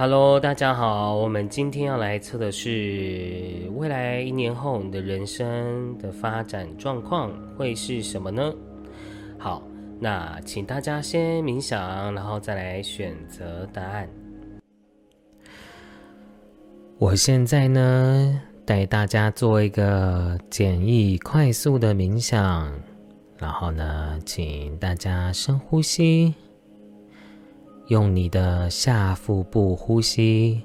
Hello，大家好，我们今天要来测的是未来一年后你的人生的发展状况会是什么呢？好，那请大家先冥想，然后再来选择答案。我现在呢，带大家做一个简易、快速的冥想，然后呢，请大家深呼吸，用你的下腹部呼吸。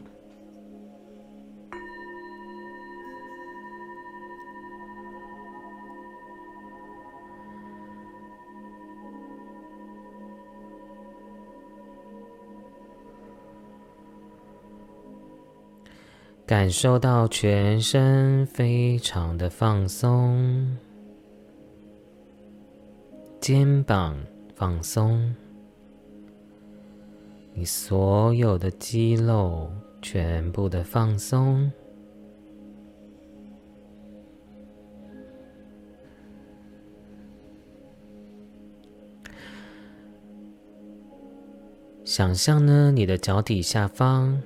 感受到全身非常的放松，肩膀放松，你所有的肌肉全部的放松，想象呢，你的脚底下方。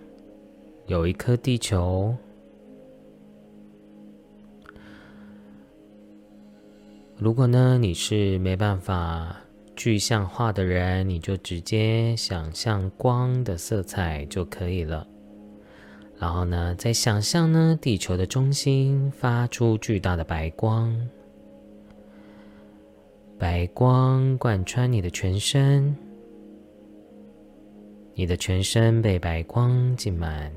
有一颗地球。如果呢你是没办法具象化的人，你就直接想象光的色彩就可以了。然后呢，再想象呢地球的中心发出巨大的白光，白光贯穿你的全身，你的全身被白光浸满。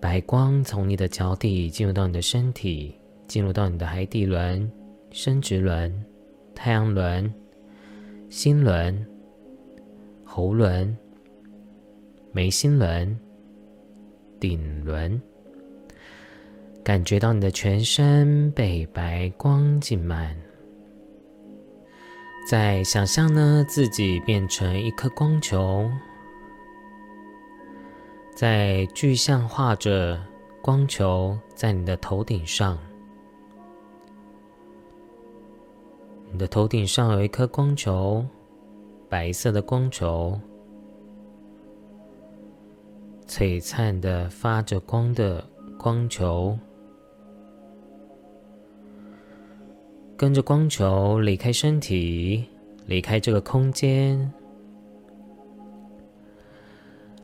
白光从你的脚底进入到你的身体，进入到你的海底轮、生殖轮、太阳轮、心轮、喉轮、眉心轮、顶轮，感觉到你的全身被白光浸满。再想象呢，自己变成一颗光球。在具象化着光球在你的头顶上，你的头顶上有一颗光球，白色的光球，璀璨的发着光的光球，跟着光球离开身体，离开这个空间。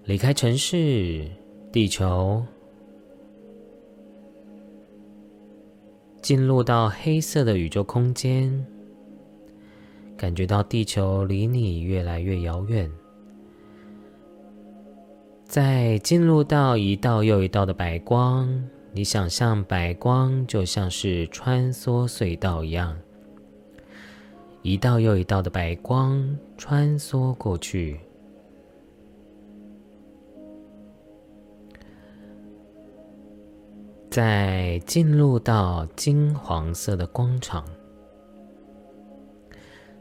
离开城市，地球，进入到黑色的宇宙空间，感觉到地球离你越来越遥远。在进入到一道又一道的白光，你想象白光就像是穿梭隧道一样，一道又一道的白光穿梭过去。在进入到金黄色的光场，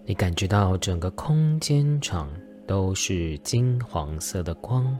你感觉到整个空间场都是金黄色的光。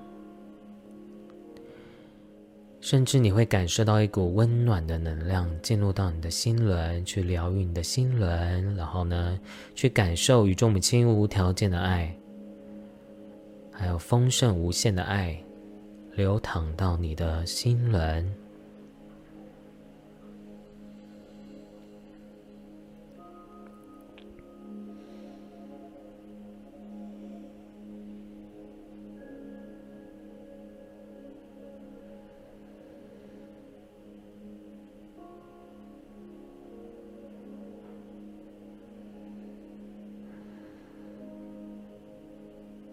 甚至你会感受到一股温暖的能量进入到你的心轮，去疗愈你的心轮，然后呢，去感受与众母亲无条件的爱，还有丰盛无限的爱，流淌到你的心轮。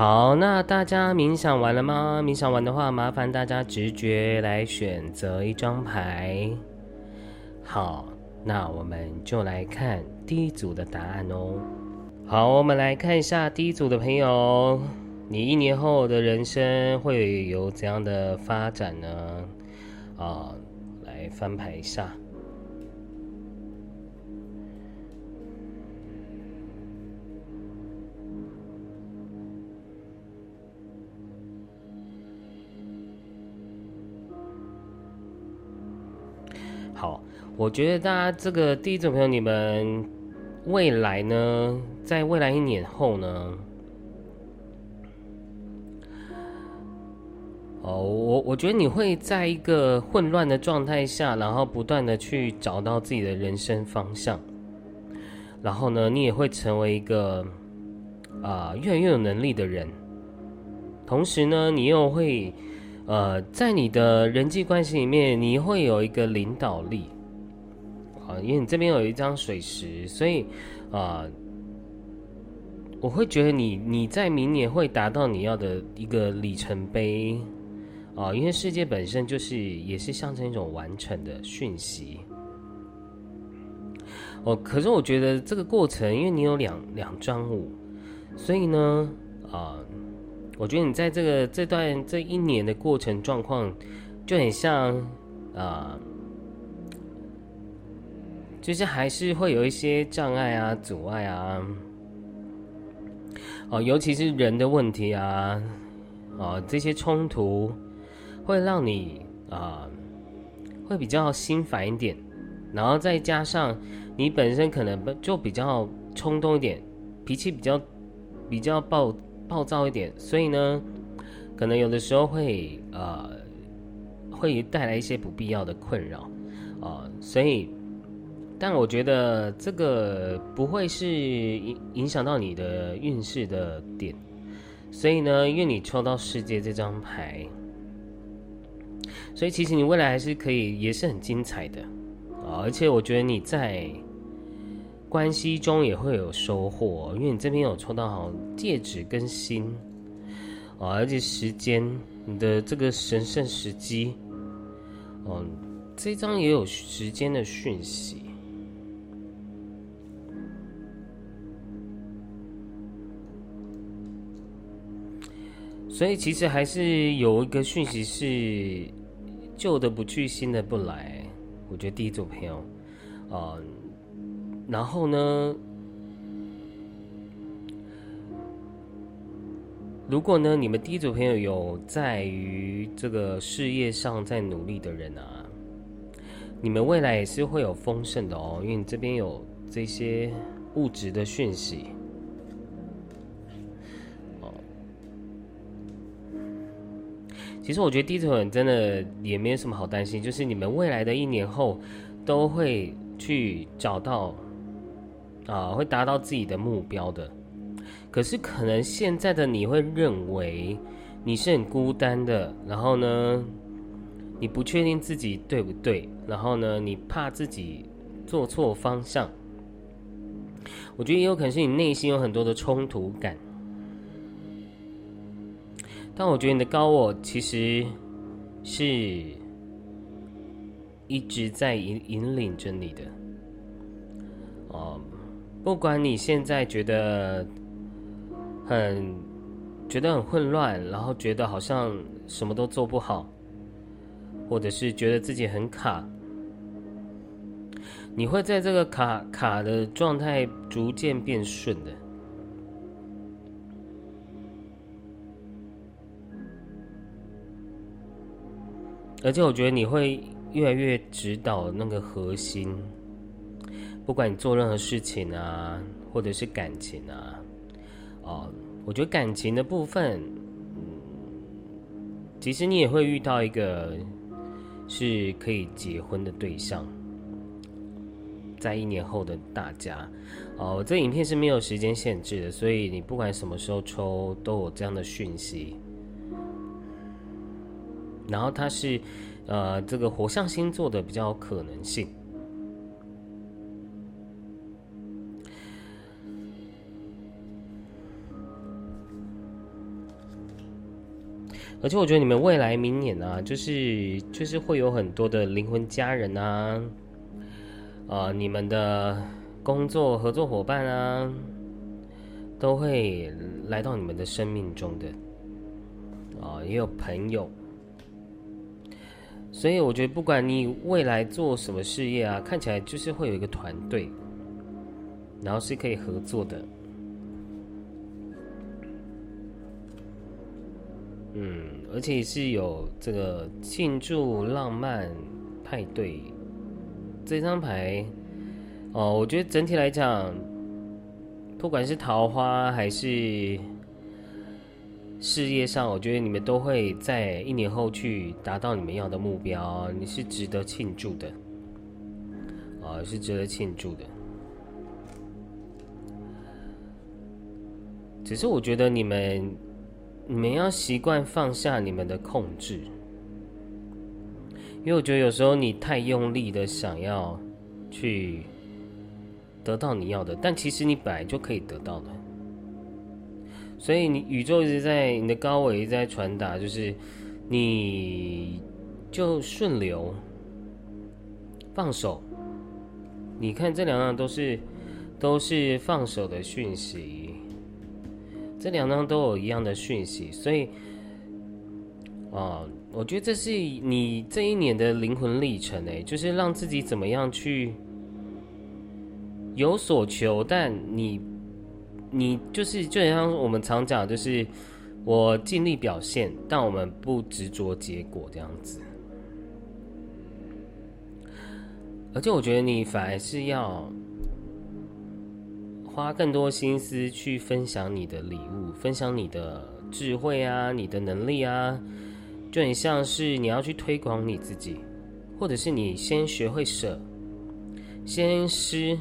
好，那大家冥想完了吗？冥想完的话，麻烦大家直觉来选择一张牌。好，那我们就来看第一组的答案哦。好，我们来看一下第一组的朋友，你一年后的人生会有怎样的发展呢？啊，来翻牌一下。我觉得大家这个第一组朋友，你们未来呢，在未来一年后呢，哦，我我觉得你会在一个混乱的状态下，然后不断的去找到自己的人生方向，然后呢，你也会成为一个啊越来越有能力的人，同时呢，你又会。呃，在你的人际关系里面，你会有一个领导力啊，因为你这边有一张水石，所以啊，我会觉得你你在明年会达到你要的一个里程碑啊，因为世界本身就是也是象征一种完成的讯息。哦，可是我觉得这个过程，因为你有两两张五，所以呢，啊。我觉得你在这个这段这一年的过程状况，就很像啊，就是还是会有一些障碍啊、阻碍啊，哦，尤其是人的问题啊，哦，这些冲突会让你啊，会比较心烦一点，然后再加上你本身可能就比较冲动一点，脾气比较比较暴。暴躁一点，所以呢，可能有的时候会呃，会带来一些不必要的困扰啊。所以，但我觉得这个不会是影影响到你的运势的点。所以呢，因为你抽到世界这张牌，所以其实你未来还是可以，也是很精彩的啊。而且我觉得你在。关系中也会有收获，因为你这边有抽到好戒指跟心啊，而且时间你的这个神圣时机，嗯，这张也有时间的讯息，所以其实还是有一个讯息是旧的不去，新的不来。我觉得第一组朋友，啊。然后呢？如果呢，你们第一组朋友有在于这个事业上在努力的人啊，你们未来也是会有丰盛的哦，因为你这边有这些物质的讯息。其实我觉得第一组人真的也没有什么好担心，就是你们未来的一年后都会去找到。啊，会达到自己的目标的。可是，可能现在的你会认为你是很孤单的，然后呢，你不确定自己对不对，然后呢，你怕自己做错方向。我觉得也有可能是你内心有很多的冲突感。但我觉得你的高我其实是一直在引引领着你的。哦。不管你现在觉得很觉得很混乱，然后觉得好像什么都做不好，或者是觉得自己很卡，你会在这个卡卡的状态逐渐变顺的。而且我觉得你会越来越指导那个核心。不管你做任何事情啊，或者是感情啊，哦，我觉得感情的部分，嗯，其实你也会遇到一个是可以结婚的对象，在一年后的大家，哦，这影片是没有时间限制的，所以你不管什么时候抽都有这样的讯息。然后它是，呃，这个火象星座的比较可能性。而且我觉得你们未来明年啊，就是就是会有很多的灵魂家人啊，啊，你们的工作合作伙伴啊，都会来到你们的生命中的，啊，也有朋友，所以我觉得不管你未来做什么事业啊，看起来就是会有一个团队，然后是可以合作的，嗯，而且是有这个庆祝浪漫派对这张牌，哦，我觉得整体来讲。不管是桃花还是事业上，我觉得你们都会在一年后去达到你们要的目标，你是值得庆祝的，啊，是值得庆祝的。只是我觉得你们，你们要习惯放下你们的控制，因为我觉得有时候你太用力的想要去。得到你要的，但其实你本来就可以得到的。所以你宇宙一直在你的高维在传达，就是你就顺流，放手。你看这两样都是都是放手的讯息，这两张都有一样的讯息，所以啊，我觉得这是你这一年的灵魂历程诶，就是让自己怎么样去。有所求，但你，你就是就像我们常讲，就是我尽力表现，但我们不执着结果这样子。而且我觉得你反而是要花更多心思去分享你的礼物，分享你的智慧啊，你的能力啊，就很像是你要去推广你自己，或者是你先学会舍，先施。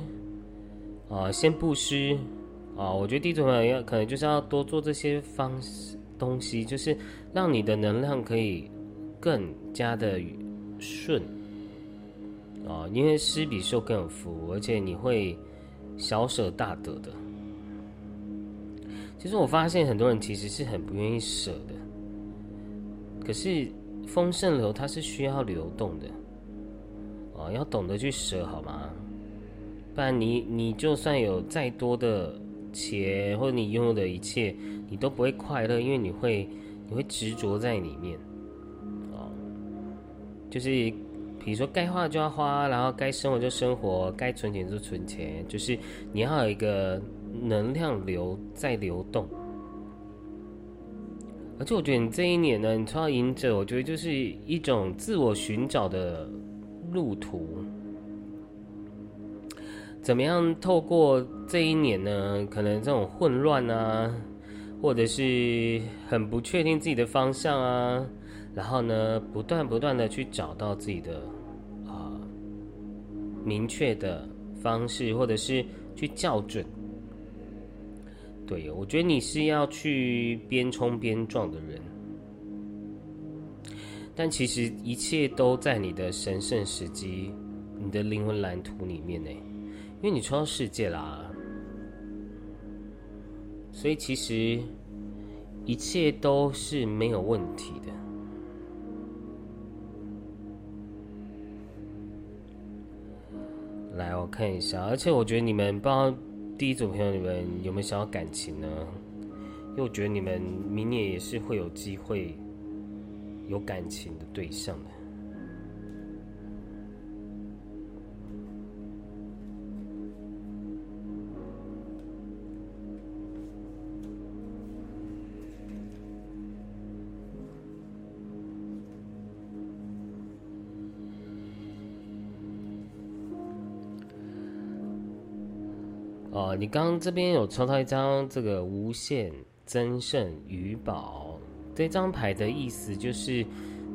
啊，先布施啊！我觉得第一种要可能就是要多做这些方东西，就是让你的能量可以更加的顺啊，因为施比受更有福，而且你会小舍大得的。其实我发现很多人其实是很不愿意舍的，可是丰盛流它是需要流动的啊，要懂得去舍，好吗？不然你你就算有再多的钱，或者你拥有的一切，你都不会快乐，因为你会你会执着在里面，哦，就是比如说该花就要花，然后该生活就生活，该存钱就存钱，就是你要有一个能量流在流动。而且我觉得你这一年呢，你抽到隐者，我觉得就是一种自我寻找的路途。怎么样透过这一年呢？可能这种混乱啊，或者是很不确定自己的方向啊，然后呢，不断不断的去找到自己的啊明确的方式，或者是去校准。对，我觉得你是要去边冲边撞的人，但其实一切都在你的神圣时机、你的灵魂蓝图里面呢。因为你创造世界啦，所以其实一切都是没有问题的。来，我看一下，而且我觉得你们不知道第一组朋友你们有没有想要感情呢？因为我觉得你们明年也是会有机会有感情的对象的。哦，你刚刚这边有抽到一张这个无限增胜鱼宝，这张牌的意思就是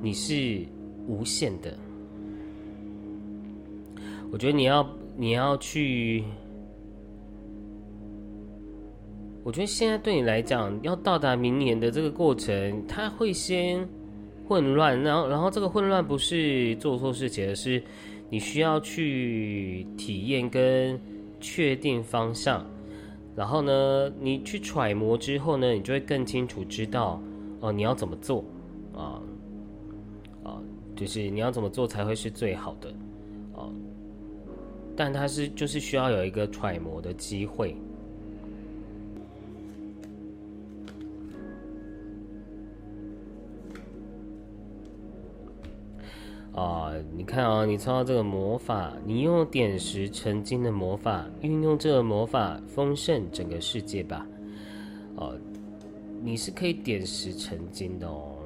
你是无限的。我觉得你要你要去，我觉得现在对你来讲，要到达明年的这个过程，它会先混乱，然后然后这个混乱不是做错事情，而是你需要去体验跟。确定方向，然后呢，你去揣摩之后呢，你就会更清楚知道哦，你要怎么做啊啊，就是你要怎么做才会是最好的哦。但它是就是需要有一个揣摩的机会。啊，你看啊，你抽到这个魔法，你用点石成金的魔法，运用这个魔法丰盛整个世界吧。哦，你是可以点石成金的哦。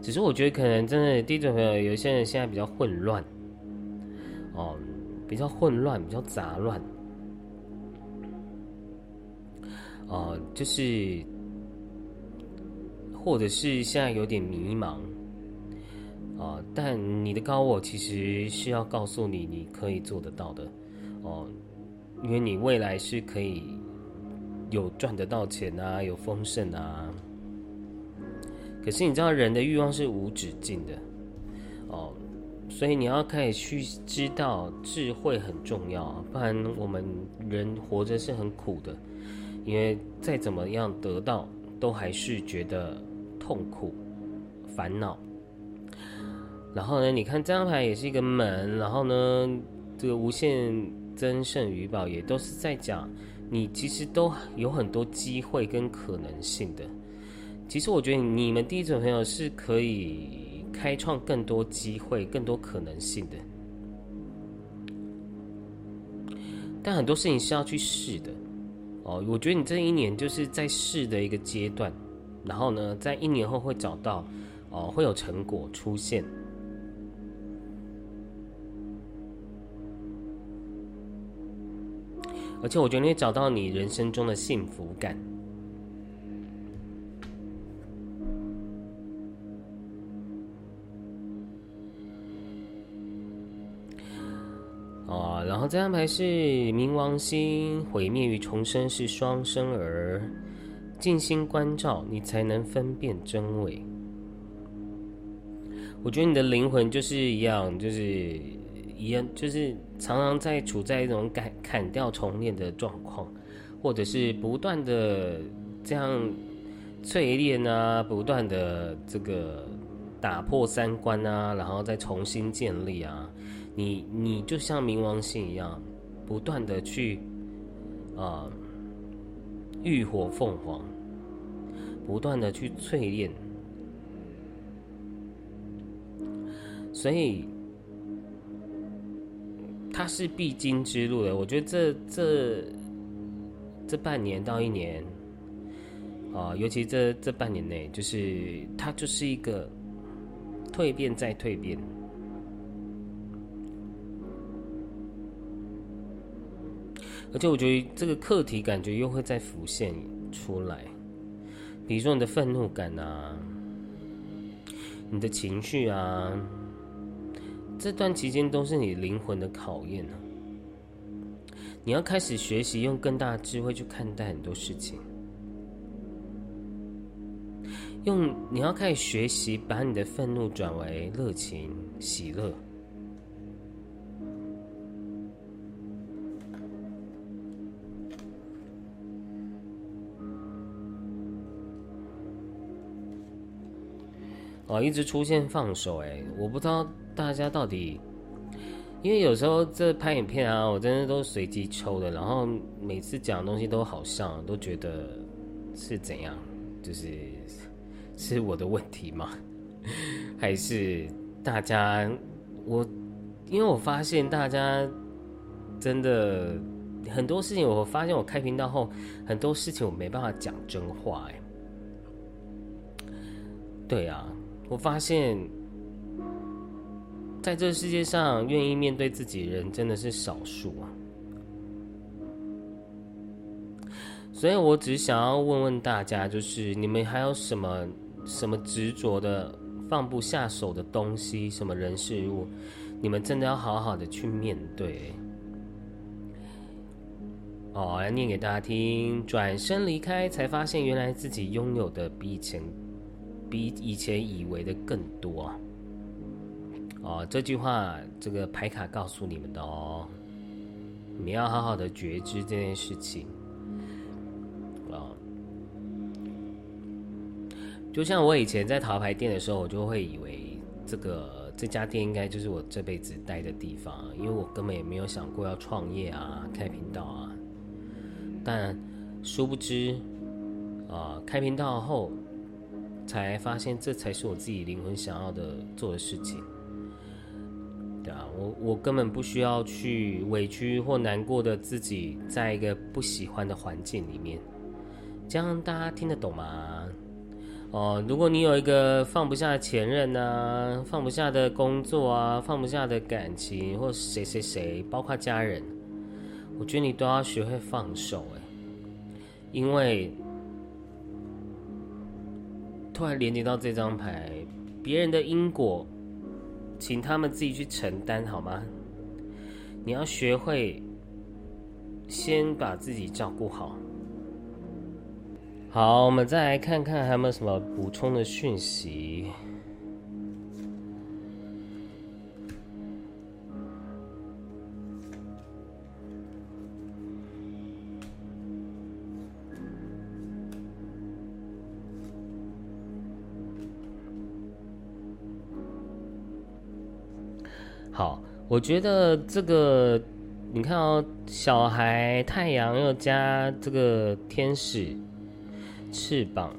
只是我觉得可能真的第一种朋友，有些人现在比较混乱，哦，比较混乱，比较杂乱，哦，就是，或者是现在有点迷茫。啊！但你的高我其实是要告诉你，你可以做得到的哦，因为你未来是可以有赚得到钱啊，有丰盛啊。可是你知道，人的欲望是无止境的哦，所以你要开始去知道智慧很重要，不然我们人活着是很苦的，因为再怎么样得到，都还是觉得痛苦、烦恼。然后呢？你看这张牌也是一个门，然后呢，这个无限增胜余宝也都是在讲，你其实都有很多机会跟可能性的。其实我觉得你们第一种朋友是可以开创更多机会、更多可能性的，但很多事情是要去试的。哦，我觉得你这一年就是在试的一个阶段，然后呢，在一年后会找到，哦，会有成果出现。而且我觉得你找到你人生中的幸福感，哦，然后这张牌是冥王星，毁灭与重生是双生儿，静心关照你才能分辨真伪。我觉得你的灵魂就是一样，就是。一样，就是常常在处在一种砍砍掉重练的状况，或者是不断的这样淬炼啊，不断的这个打破三观啊，然后再重新建立啊。你你就像冥王星一样，不断的去啊浴火凤凰，不断的去淬炼，所以。它是必经之路的，我觉得这这这半年到一年，啊，尤其这这半年内，就是它就是一个蜕变再蜕变，而且我觉得这个课题感觉又会再浮现出来，比如说你的愤怒感啊，你的情绪啊。这段期间都是你灵魂的考验呢。你要开始学习用更大的智慧去看待很多事情，用你要开始学习把你的愤怒转为热情、喜乐。哦，一直出现放手，哎，我不知道。大家到底，因为有时候这拍影片啊，我真的都随机抽的，然后每次讲的东西都好像，都觉得是怎样，就是是我的问题吗？还是大家我？因为我发现大家真的很多事情，我发现我开频道后，很多事情我没办法讲真话，哎，对啊，我发现。在这世界上，愿意面对自己人真的是少数啊。所以我只想要问问大家，就是你们还有什么什么执着的、放不下手的东西，什么人事物，你们真的要好好的去面对。哦，来念给大家听。转身离开，才发现原来自己拥有的比以前、比以前以为的更多。哦，这句话这个牌卡告诉你们的哦，你要好好的觉知这件事情啊。就像我以前在桃牌店的时候，我就会以为这个这家店应该就是我这辈子待的地方，因为我根本也没有想过要创业啊、开频道啊。但殊不知，啊，开频道后才发现这才是我自己灵魂想要的做的事情。对啊，我我根本不需要去委屈或难过的自己，在一个不喜欢的环境里面，这样大家听得懂吗？哦，如果你有一个放不下的前任啊，放不下的工作啊，放不下的感情，或谁谁谁，包括家人，我觉得你都要学会放手哎，因为突然连接到这张牌，别人的因果。请他们自己去承担好吗？你要学会先把自己照顾好。好，我们再来看看还有没有什么补充的讯息。好，我觉得这个，你看哦，小孩太阳又加这个天使翅膀，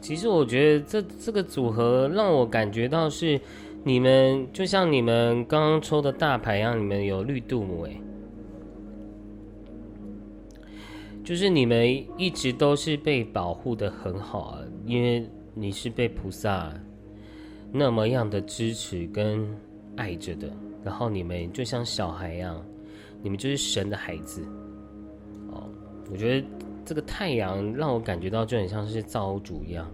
其实我觉得这这个组合让我感觉到是你们就像你们刚刚抽的大牌一样，你们有绿度母哎，就是你们一直都是被保护的很好啊，因为你是被菩萨那么样的支持跟。爱着的，然后你们就像小孩一样，你们就是神的孩子。哦，我觉得这个太阳让我感觉到就很像是造物主一样。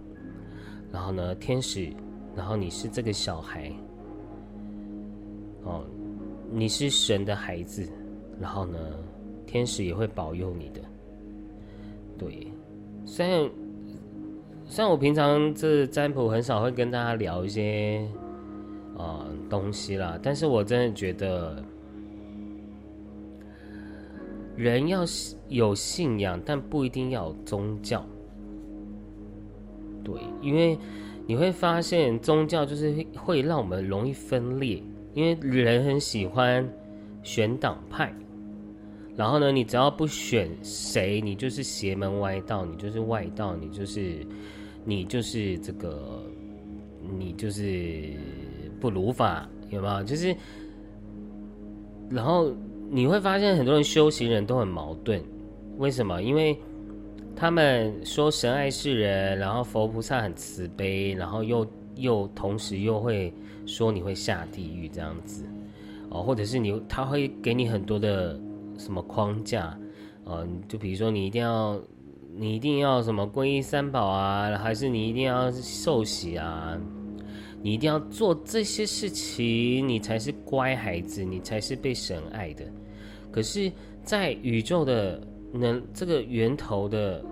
然后呢，天使，然后你是这个小孩。哦，你是神的孩子，然后呢，天使也会保佑你的。对，虽然虽然我平常这占卜很少会跟大家聊一些。啊，东西啦！但是我真的觉得，人要有信仰，但不一定要有宗教。对，因为你会发现，宗教就是会让我们容易分裂，因为人很喜欢选党派。然后呢，你只要不选谁，你就是邪门歪道，你就是外道，你就是你就是这个，你就是。不如法有没有？就是，然后你会发现很多人修行人都很矛盾，为什么？因为他们说神爱世人，然后佛菩萨很慈悲，然后又又同时又会说你会下地狱这样子哦，或者是你他会给你很多的什么框架呃，就比如说你一定要你一定要什么皈依三宝啊，还是你一定要受洗啊？你一定要做这些事情，你才是乖孩子，你才是被神爱的。可是，在宇宙的能这个源头的，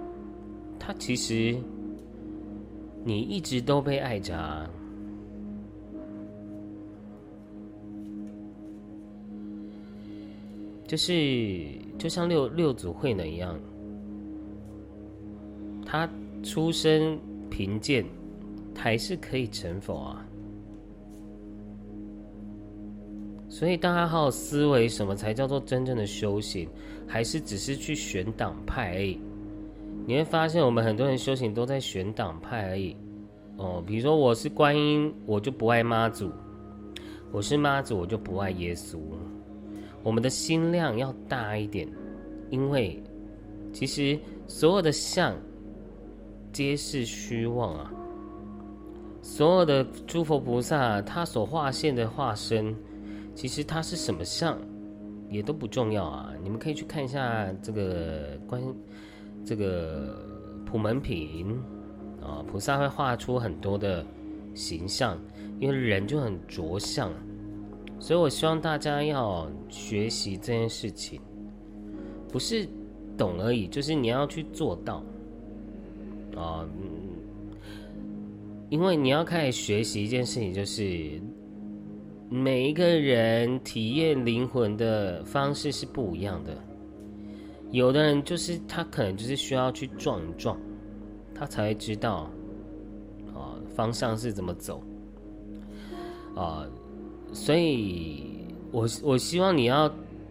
它其实你一直都被爱着啊。就是就像六六祖慧能一样，他出身贫贱。还是可以成佛啊！所以大家好好思维，什么才叫做真正的修行？还是只是去选党派而已？你会发现，我们很多人修行都在选党派而已。哦，比如说我是观音，我就不爱妈祖；我是妈祖，我就不爱耶稣。我们的心量要大一点，因为其实所有的相皆是虚妄啊。所有的诸佛菩萨，他所化现的化身，其实他是什么相，也都不重要啊。你们可以去看一下这个关这个普门品啊，菩萨会画出很多的形象，因为人就很着相，所以我希望大家要学习这件事情，不是懂而已，就是你要去做到啊。因为你要开始学习一件事情，就是每一个人体验灵魂的方式是不一样的。有的人就是他可能就是需要去撞一撞，他才会知道啊方向是怎么走啊。所以我我希望你要，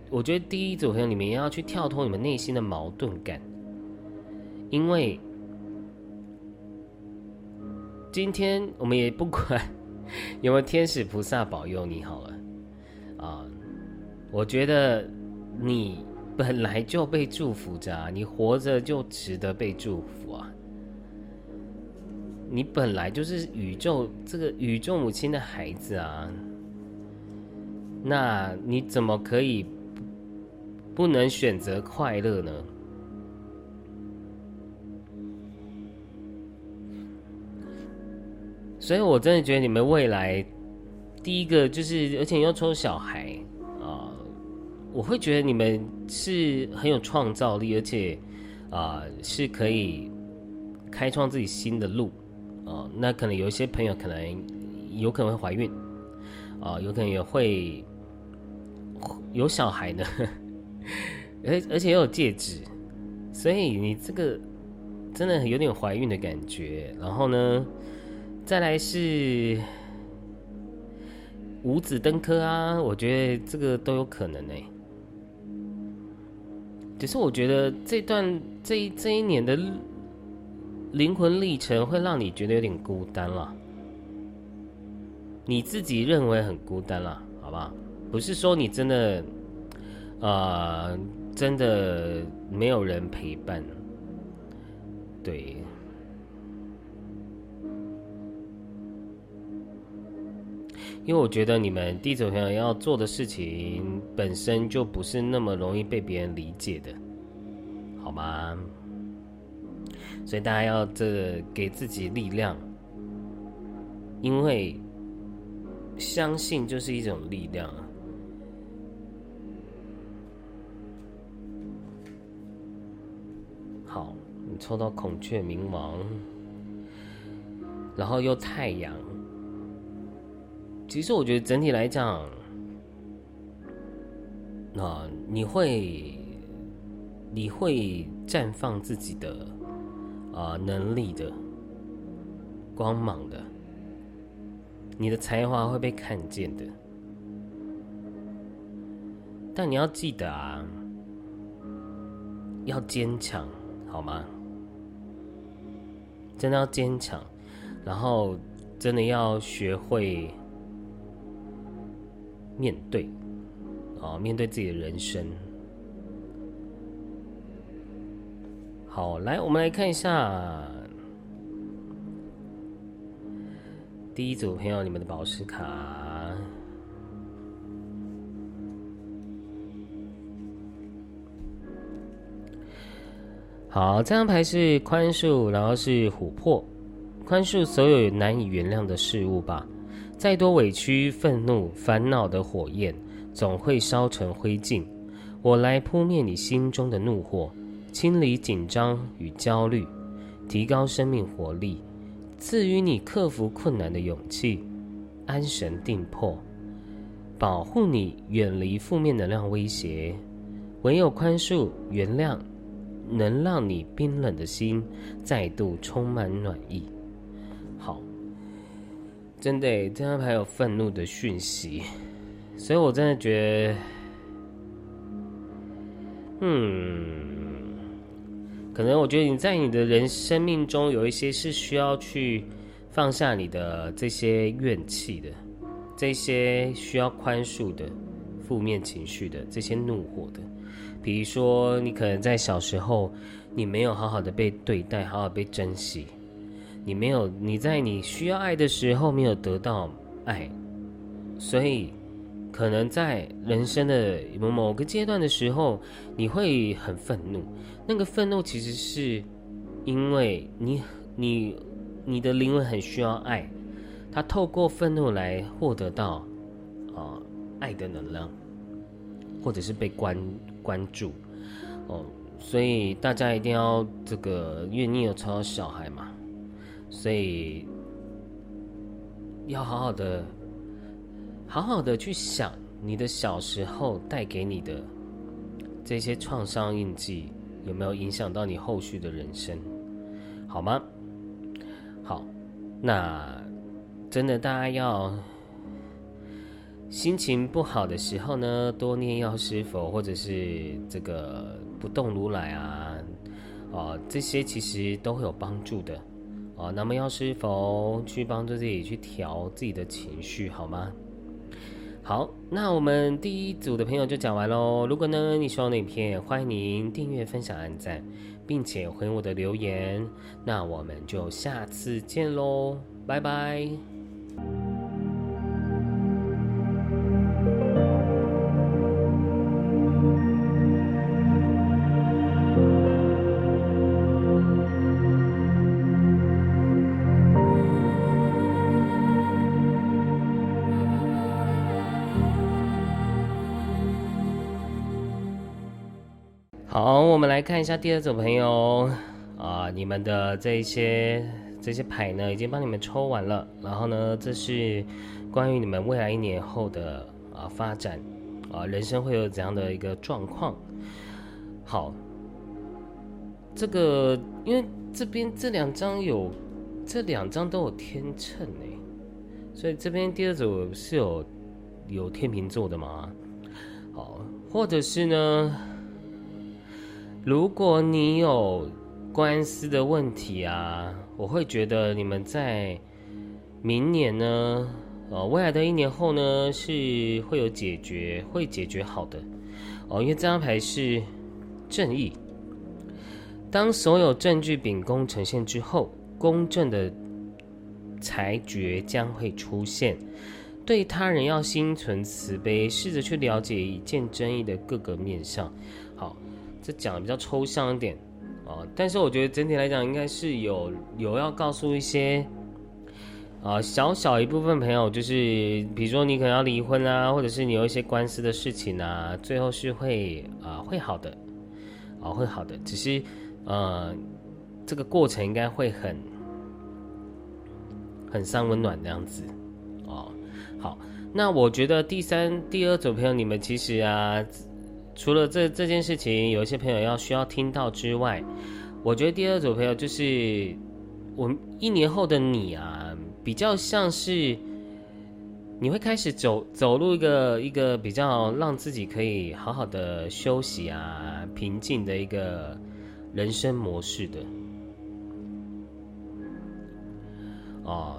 我觉得第一组朋友你们要去跳脱你们内心的矛盾感，因为。今天我们也不管 有没有天使菩萨保佑你好了啊，我觉得你本来就被祝福着，你活着就值得被祝福啊。你本来就是宇宙这个宇宙母亲的孩子啊，那你怎么可以不能选择快乐呢？所以我真的觉得你们未来第一个就是，而且又抽小孩啊，我会觉得你们是很有创造力，而且啊是可以开创自己新的路。啊，那可能有一些朋友可能有可能会怀孕，啊，有可能也会有小孩呢，而而且又有戒指，所以你这个真的有点怀孕的感觉。然后呢，再来是五子登科啊，我觉得这个都有可能呢。只是我觉得这段这这一年的。灵魂历程会让你觉得有点孤单了，你自己认为很孤单了，好不好？不是说你真的，呃，真的没有人陪伴，对。因为我觉得你们地球朋友要做的事情本身就不是那么容易被别人理解的，好吗？所以大家要这给自己力量，因为相信就是一种力量。好，你抽到孔雀冥王，然后又太阳。其实我觉得整体来讲，啊，你会你会绽放自己的。啊，能力的，光芒的，你的才华会被看见的。但你要记得啊，要坚强，好吗？真的要坚强，然后真的要学会面对，啊，面对自己的人生。好，来，我们来看一下第一组朋友，你们的宝石卡。好，这张牌是宽恕，然后是琥珀，宽恕所有难以原谅的事物吧。再多委屈、愤怒、烦恼的火焰，总会烧成灰烬。我来扑灭你心中的怒火。清理紧张与焦虑，提高生命活力，赐予你克服困难的勇气，安神定魄，保护你远离负面能量威胁。唯有宽恕、原谅，能让你冰冷的心再度充满暖意。真的，这张牌有愤怒的讯息，所以我真的觉得，嗯。可能我觉得你在你的人生命中有一些是需要去放下你的这些怨气的，这些需要宽恕的负面情绪的这些怒火的，比如说你可能在小时候你没有好好的被对待，好好被珍惜，你没有你在你需要爱的时候没有得到爱，所以。可能在人生的某某个阶段的时候，你会很愤怒。那个愤怒其实是因为你、你、你的灵魂很需要爱，他透过愤怒来获得到啊爱的能量，或者是被关关注哦。所以大家一定要这个，因为你有超小孩嘛，所以要好好的。好好的去想你的小时候带给你的这些创伤印记，有没有影响到你后续的人生？好吗？好，那真的大家要心情不好的时候呢，多念药师佛，或者是这个不动如来啊，啊，这些其实都会有帮助的。啊，那么要是否去帮助自己去调自己的情绪，好吗？好，那我们第一组的朋友就讲完喽。如果呢你喜欢影片，欢迎您订阅、分享、按赞，并且回我的留言。那我们就下次见喽，拜拜。我们来看一下第二组朋友啊，你们的这些这些牌呢，已经帮你们抽完了。然后呢，这是关于你们未来一年后的啊发展啊，人生会有怎样的一个状况？好，这个因为这边这两张有这两张都有天秤哎，所以这边第二组是有有天秤座的吗？好，或者是呢？如果你有官司的问题啊，我会觉得你们在明年呢，呃，未来的一年后呢，是会有解决，会解决好的哦。因为这张牌是正义，当所有证据秉公呈现之后，公正的裁决将会出现。对他人要心存慈悲，试着去了解一件争议的各个面向。这讲的比较抽象一点啊，但是我觉得整体来讲，应该是有有要告诉一些啊小小一部分朋友，就是比如说你可能要离婚啊，或者是你有一些官司的事情啊，最后是会啊会好的啊会好的，只是呃这个过程应该会很很伤温暖这样子哦。好，那我觉得第三第二组朋友，你们其实啊。除了这这件事情，有一些朋友要需要听到之外，我觉得第二组朋友就是我一年后的你啊，比较像是你会开始走走入一个一个比较让自己可以好好的休息啊、平静的一个人生模式的哦，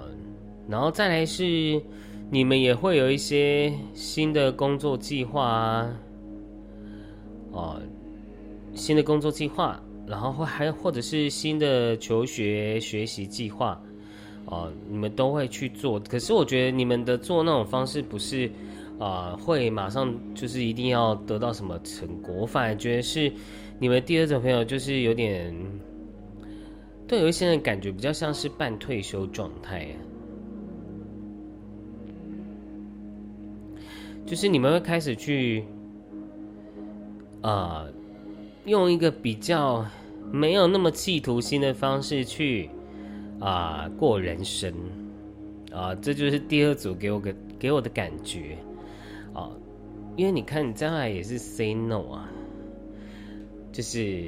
然后再来是你们也会有一些新的工作计划啊。哦，新的工作计划，然后会还或者是新的求学学习计划，哦，你们都会去做。可是我觉得你们的做那种方式不是，啊，会马上就是一定要得到什么成果。我反而觉得是你们第二种朋友就是有点，对有一些人感觉比较像是半退休状态，就是你们会开始去。啊，用一个比较没有那么企图心的方式去啊过人生。啊，这就是第二组给我个给我的感觉。啊，因为你看你将来也是 say no 啊，就是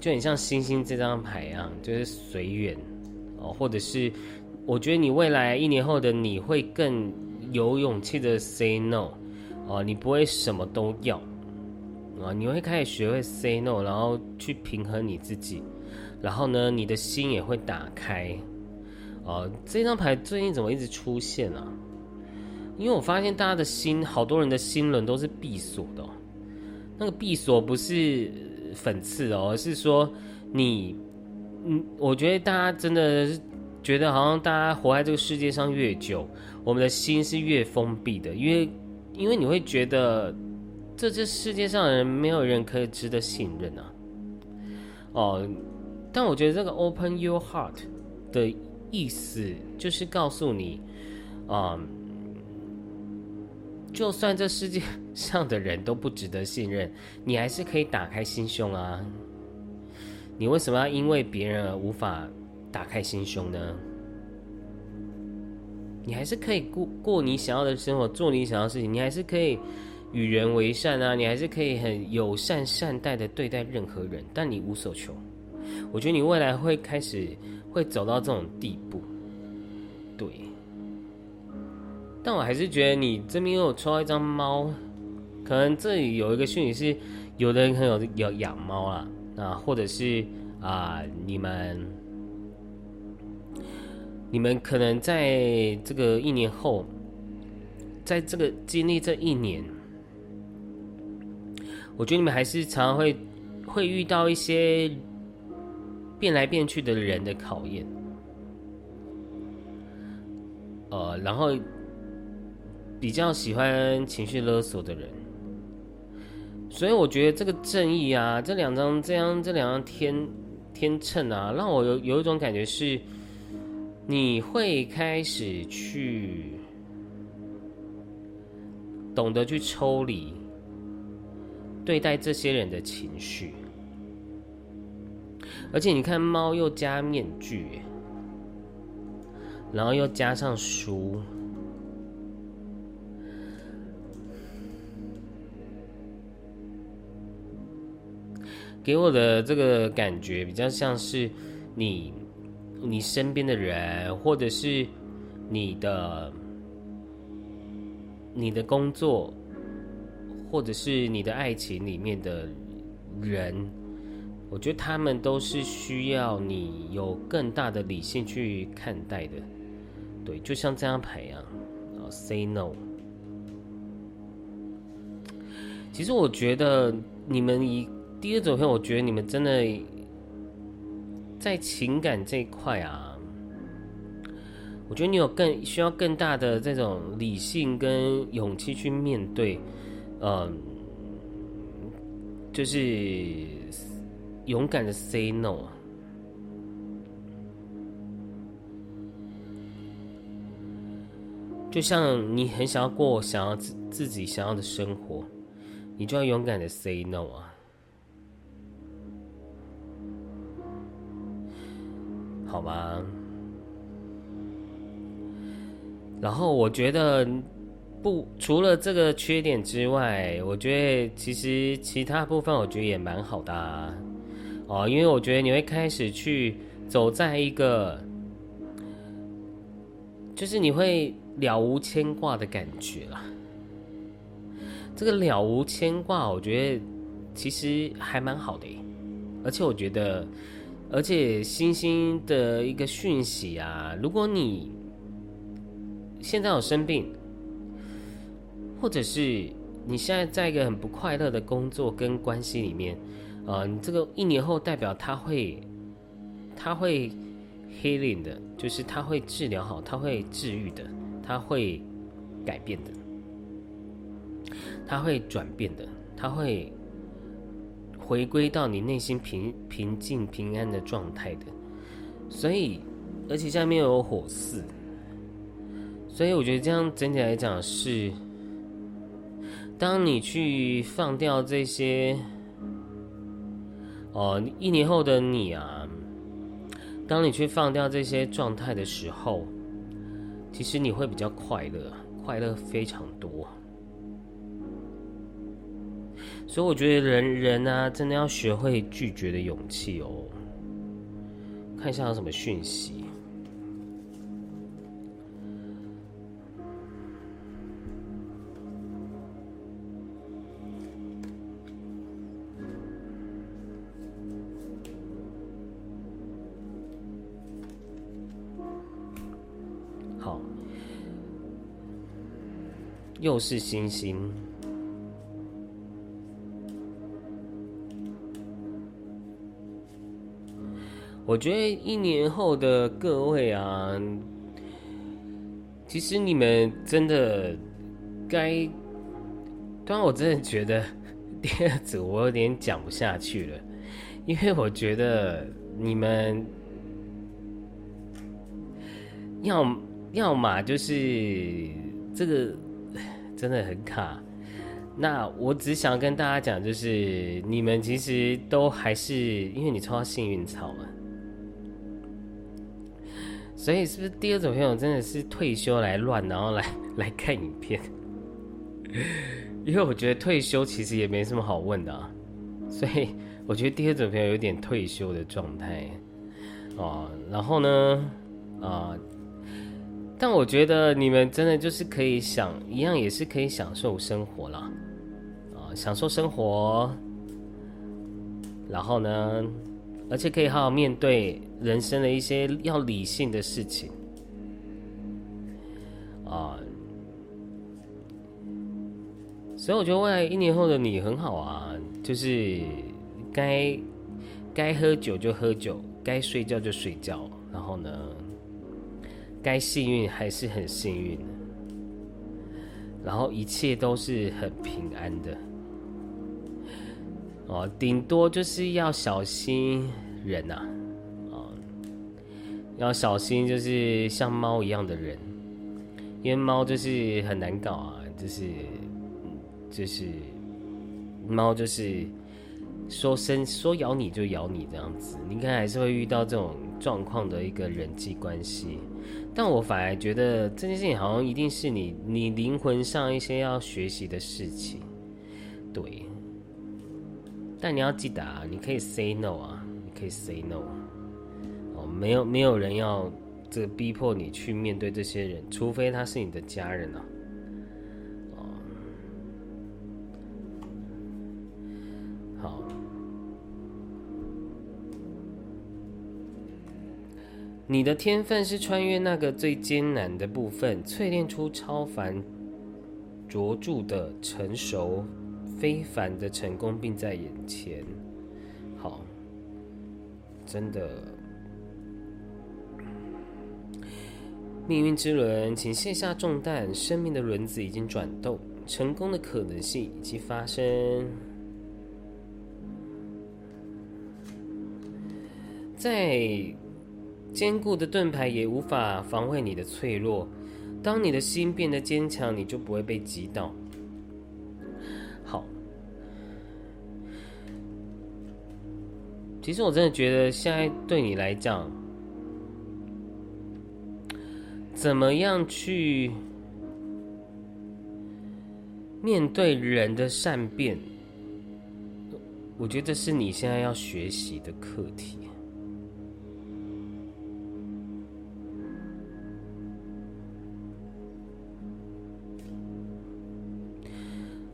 就很像星星这张牌一样，就是随缘。哦，或者是我觉得你未来一年后的你会更有勇气的 say no 哦，你不会什么都要。啊，你会开始学会 say no，然后去平衡你自己，然后呢，你的心也会打开。哦，这张牌最近怎么一直出现啊？因为我发现大家的心，好多人的心轮都是闭锁的。那个闭锁不是粉刺哦，而是说你，嗯，我觉得大家真的觉得好像大家活在这个世界上越久，我们的心是越封闭的，因为因为你会觉得。这这世界上的人没有人可以值得信任啊！哦，但我觉得这个 “open your heart” 的意思就是告诉你，啊，就算这世界 上的人都不值得信任，你还是可以打开心胸啊！你为什么要因为别人而无法打开心胸呢？你还是可以过过你想要的生活，做你想要的事情，你还是可以。与人为善啊，你还是可以很友善善待的对待任何人，但你无所求。我觉得你未来会开始会走到这种地步，对。但我还是觉得你这边又抽到一张猫，可能这里有一个讯息是，有的人可能有有养猫啊，啊，或者是啊，你们你们可能在这个一年后，在这个经历这一年，我觉得你们还是常常会会遇到一些变来变去的人的考验，呃，然后比较喜欢情绪勒索的人，所以我觉得这个正义啊，这两张这样这两张天天秤啊，让我有有一种感觉是。你会开始去懂得去抽离对待这些人的情绪，而且你看猫又加面具，然后又加上书，给我的这个感觉比较像是你。你身边的人，或者是你的你的工作，或者是你的爱情里面的人，我觉得他们都是需要你有更大的理性去看待的。对，就像这张牌一样，啊，say no。其实我觉得你们以第二种片，我觉得你们真的。在情感这一块啊，我觉得你有更需要更大的这种理性跟勇气去面对，嗯，就是勇敢的 say no 啊。就像你很想要过想要自自己想要的生活，你就要勇敢的 say no 啊。好吧，然后我觉得不除了这个缺点之外，我觉得其实其他部分我觉得也蛮好的啊。哦，因为我觉得你会开始去走在一个，就是你会了无牵挂的感觉啦。这个了无牵挂，我觉得其实还蛮好的，而且我觉得。而且星星的一个讯息啊，如果你现在有生病，或者是你现在在一个很不快乐的工作跟关系里面，呃，你这个一年后代表他会，他会 healing 的，就是他会治疗好，他会治愈的，他会改变的，他会转变的，他会。回归到你内心平平静平安的状态的，所以，而且下面有火四，所以我觉得这样整体来讲是，当你去放掉这些，哦，一年后的你啊，当你去放掉这些状态的时候，其实你会比较快乐，快乐非常多。所以我觉得人人啊，真的要学会拒绝的勇气哦。看一下有什么讯息。又是星星。我觉得一年后的各位啊，其实你们真的该……当然，我真的觉得第二组我有点讲不下去了，因为我觉得你们要要么就是这个真的很卡。那我只想跟大家讲，就是你们其实都还是因为你抽到幸运草嘛。所以是不是第二种朋友真的是退休来乱，然后来来看影片？因为我觉得退休其实也没什么好问的啊，所以我觉得第二种朋友有点退休的状态哦。然后呢，啊，但我觉得你们真的就是可以想一样也是可以享受生活啦。啊享受生活然后呢而且可以好好面对人生的一些要理性的事情。啊所以我觉得未来一年后的你很好啊就是该该喝酒就喝酒该睡觉就睡觉然后呢该幸运还是很幸运，然后一切都是很平安的。哦，顶多就是要小心人呐，哦，要小心就是像猫一样的人，因为猫就是很难搞啊，就是。就是猫，就是说生说咬你就咬你这样子，你看还是会遇到这种状况的一个人际关系。但我反而觉得这件事情好像一定是你你灵魂上一些要学习的事情，对。但你要记得啊，你可以 say no 啊，你可以 say no。哦，没有没有人要这逼迫你去面对这些人，除非他是你的家人啊。好你的天分是穿越那个最艰难的部分，淬炼出超凡卓著的成熟、非凡的成功，并在眼前。好，真的，命运之轮，请卸下重担，生命的轮子已经转动，成功的可能性已经发生，在。坚固的盾牌也无法防卫你的脆弱。当你的心变得坚强，你就不会被击倒。好，其实我真的觉得现在对你来讲，怎么样去面对人的善变，我觉得是你现在要学习的课题。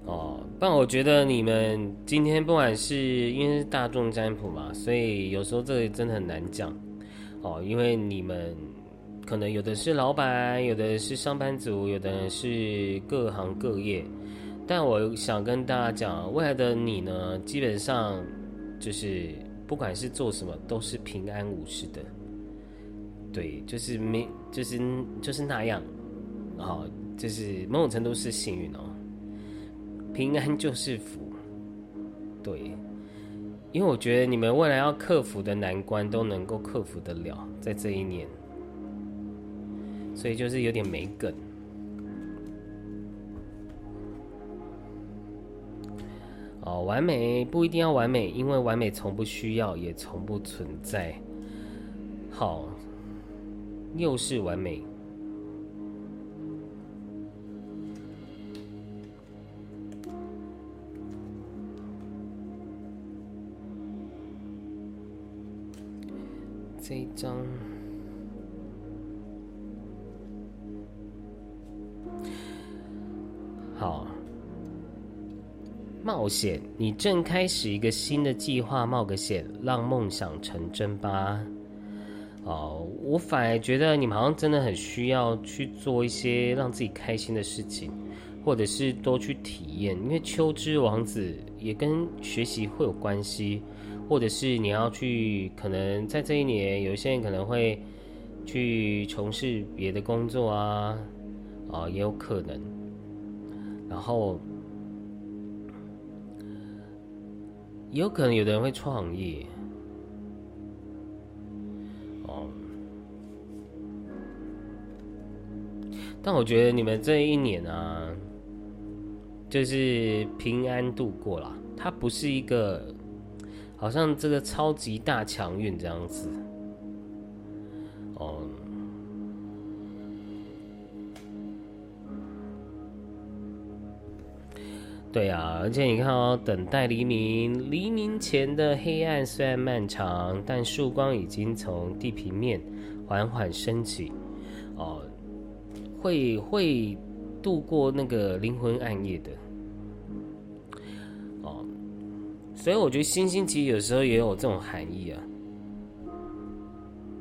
哦但我觉得你们今天不管是因为大众占卜嘛，所以有时候这真的很难讲哦。因为你们可能有的是老板，有的是上班族，有的是各行各业。但我想跟大家讲，未来的你呢，基本上就是不管是做什么，都是平安无事的。对，就是没，就是就是那样，好，就是某种程度是幸运哦。平安就是福，对，因为我觉得你们未来要克服的难关都能够克服得了，在这一年，所以就是有点没梗。哦，完美不一定要完美，因为完美从不需要，也从不存在。好，又是完美。这一张好，冒险，你正开始一个新的计划，冒个险，让梦想成真吧。哦，我反而觉得你们好像真的很需要去做一些让自己开心的事情，或者是多去体验，因为秋之王子也跟学习会有关系。或者是你要去，可能在这一年，有一些人可能会去从事别的工作啊，啊，也有可能。然后，也有可能有的人会创业，哦。但我觉得你们这一年啊，就是平安度过了，它不是一个。好像这个超级大强运这样子，哦，对啊，而且你看哦，等待黎明，黎明前的黑暗虽然漫长，但曙光已经从地平面缓缓升起，哦，会会度过那个灵魂暗夜的。所以我觉得星星其实有时候也有这种含义啊，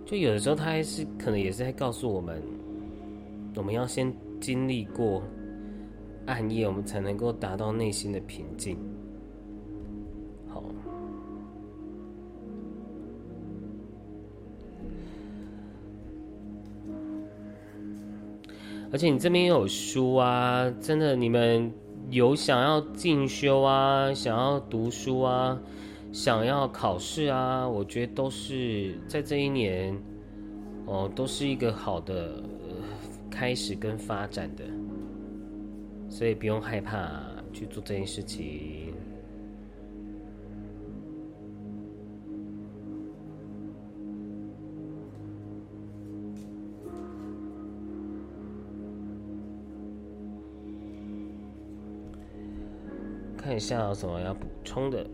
就有的时候它还是可能也是在告诉我们，我们要先经历过暗夜，我们才能够达到内心的平静。好，而且你这边也有书啊，真的，你们有想要进修啊，想要读书啊，想要考试啊，我觉得都是在这一年，哦，都是一个好的开始跟发展的，所以不用害怕去做这件事情。一下有什么要补充的。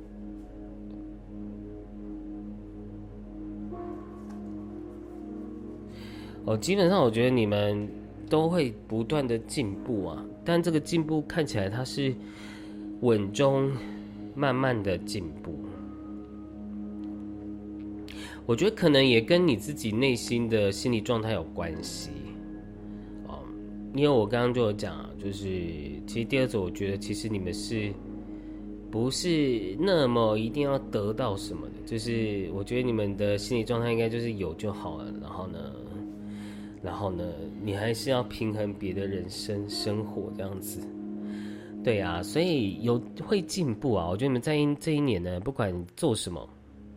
哦，基本上我觉得你们都会不断的进步啊，但这个进步看起来它是稳中慢慢的进步。我觉得可能也跟你自己内心的心理状态有关系。哦，因为我刚刚就有讲啊，就是其实第二组，我觉得其实你们是。不是那么一定要得到什么的，就是我觉得你们的心理状态应该就是有就好了。然后呢，然后呢，你还是要平衡别的人生生活这样子。对啊，所以有会进步啊。我觉得你们在这一年呢，不管做什么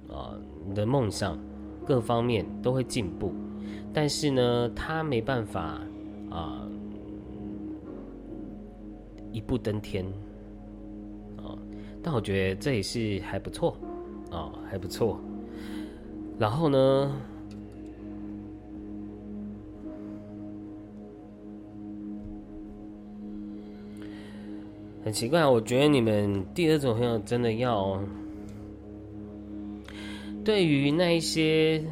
啊，你的梦想各方面都会进步。但是呢，他没办法啊，一步登天。但我觉得这也是还不错，哦，还不错。然后呢，很奇怪，我觉得你们第二种朋友真的要对于那一些，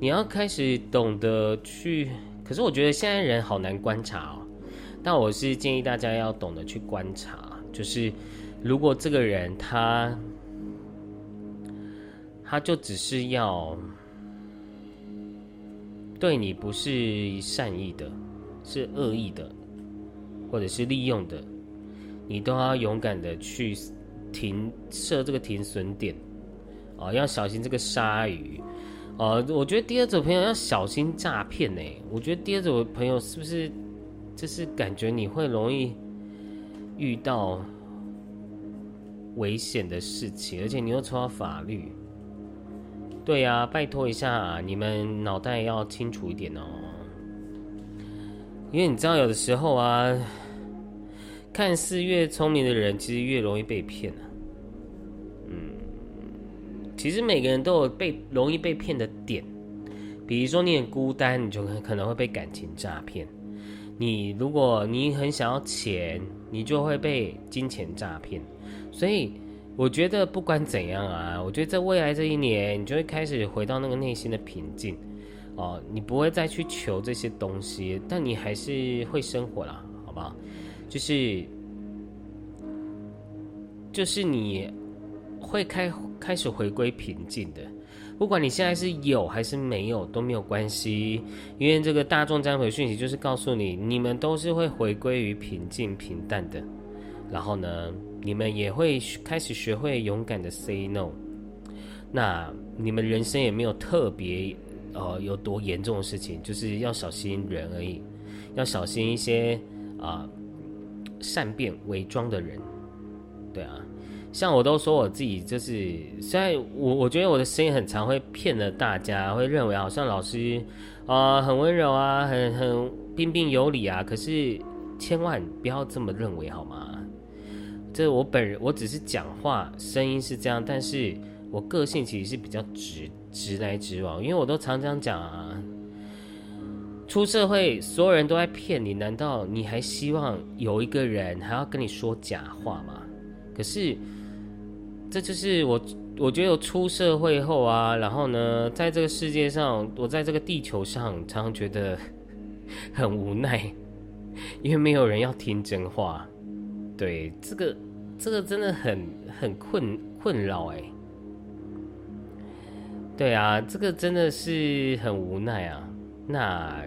你要开始懂得去。可是我觉得现在人好难观察哦。但我是建议大家要懂得去观察，就是。如果这个人他，他就只是要对你不是善意的，是恶意的，或者是利用的，你都要勇敢的去停设这个停损点，哦，要小心这个鲨鱼，哦，我觉得第二组朋友要小心诈骗呢。我觉得第二组朋友是不是就是感觉你会容易遇到？危险的事情，而且你又抽到法律，对呀，拜托一下，你们脑袋要清楚一点哦。因为你知道，有的时候啊，看似越聪明的人，其实越容易被骗啊。嗯，其实每个人都有被容易被骗的点，比如说你很孤单，你就可能会被感情诈骗；你如果你很想要钱，你就会被金钱诈骗。所以我觉得不管怎样啊，我觉得在未来这一年，你就会开始回到那个内心的平静，哦，你不会再去求这些东西，但你还是会生活啦，好不好？就是就是你会开开始回归平静的，不管你现在是有还是没有都没有关系，因为这个大众占卜讯息就是告诉你，你们都是会回归于平静平淡的，然后呢？你们也会开始学会勇敢的 say no，那你们人生也没有特别呃有多严重的事情，就是要小心人而已，要小心一些啊善变伪装的人，对啊，像我都说我自己就是，虽然我我觉得我的声音很常会骗了大家，会认为好像老师啊很温柔啊，很很彬彬有礼啊，可是千万不要这么认为好吗？这我本人，我只是讲话声音是这样，但是我个性其实是比较直直来直往，因为我都常常讲啊，出社会所有人都在骗你，难道你还希望有一个人还要跟你说假话吗？可是这就是我，我觉得我出社会后啊，然后呢，在这个世界上，我在这个地球上，常常觉得 很无奈，因为没有人要听真话。对，这个这个真的很很困困扰哎。对啊，这个真的是很无奈啊。那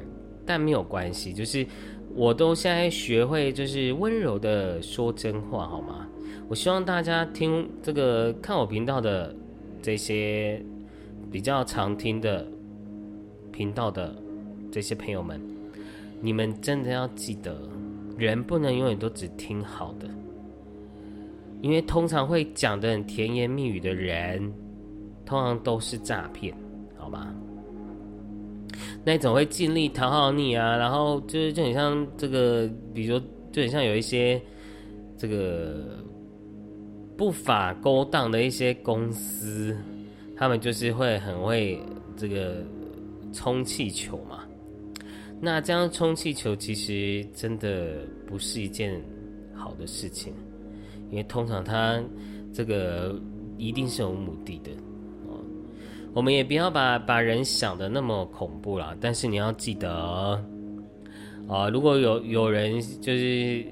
但没有关系，就是我都现在学会就是温柔的说真话，好吗？我希望大家听这个看我频道的这些比较常听的频道的这些朋友们，你们真的要记得，人不能永远都只听好的，因为通常会讲的很甜言蜜语的人，通常都是诈骗，好吗？那种会尽力讨好你啊，然后就是就很像这个，比如说就很像有一些这个不法勾当的一些公司，他们就是会很会这个充气球嘛。那这样充气球其实真的不是一件好的事情，因为通常他这个一定是有目的的哦。我们也不要把把人想的那么恐怖啦，但是你要记得，啊，如果有有人就是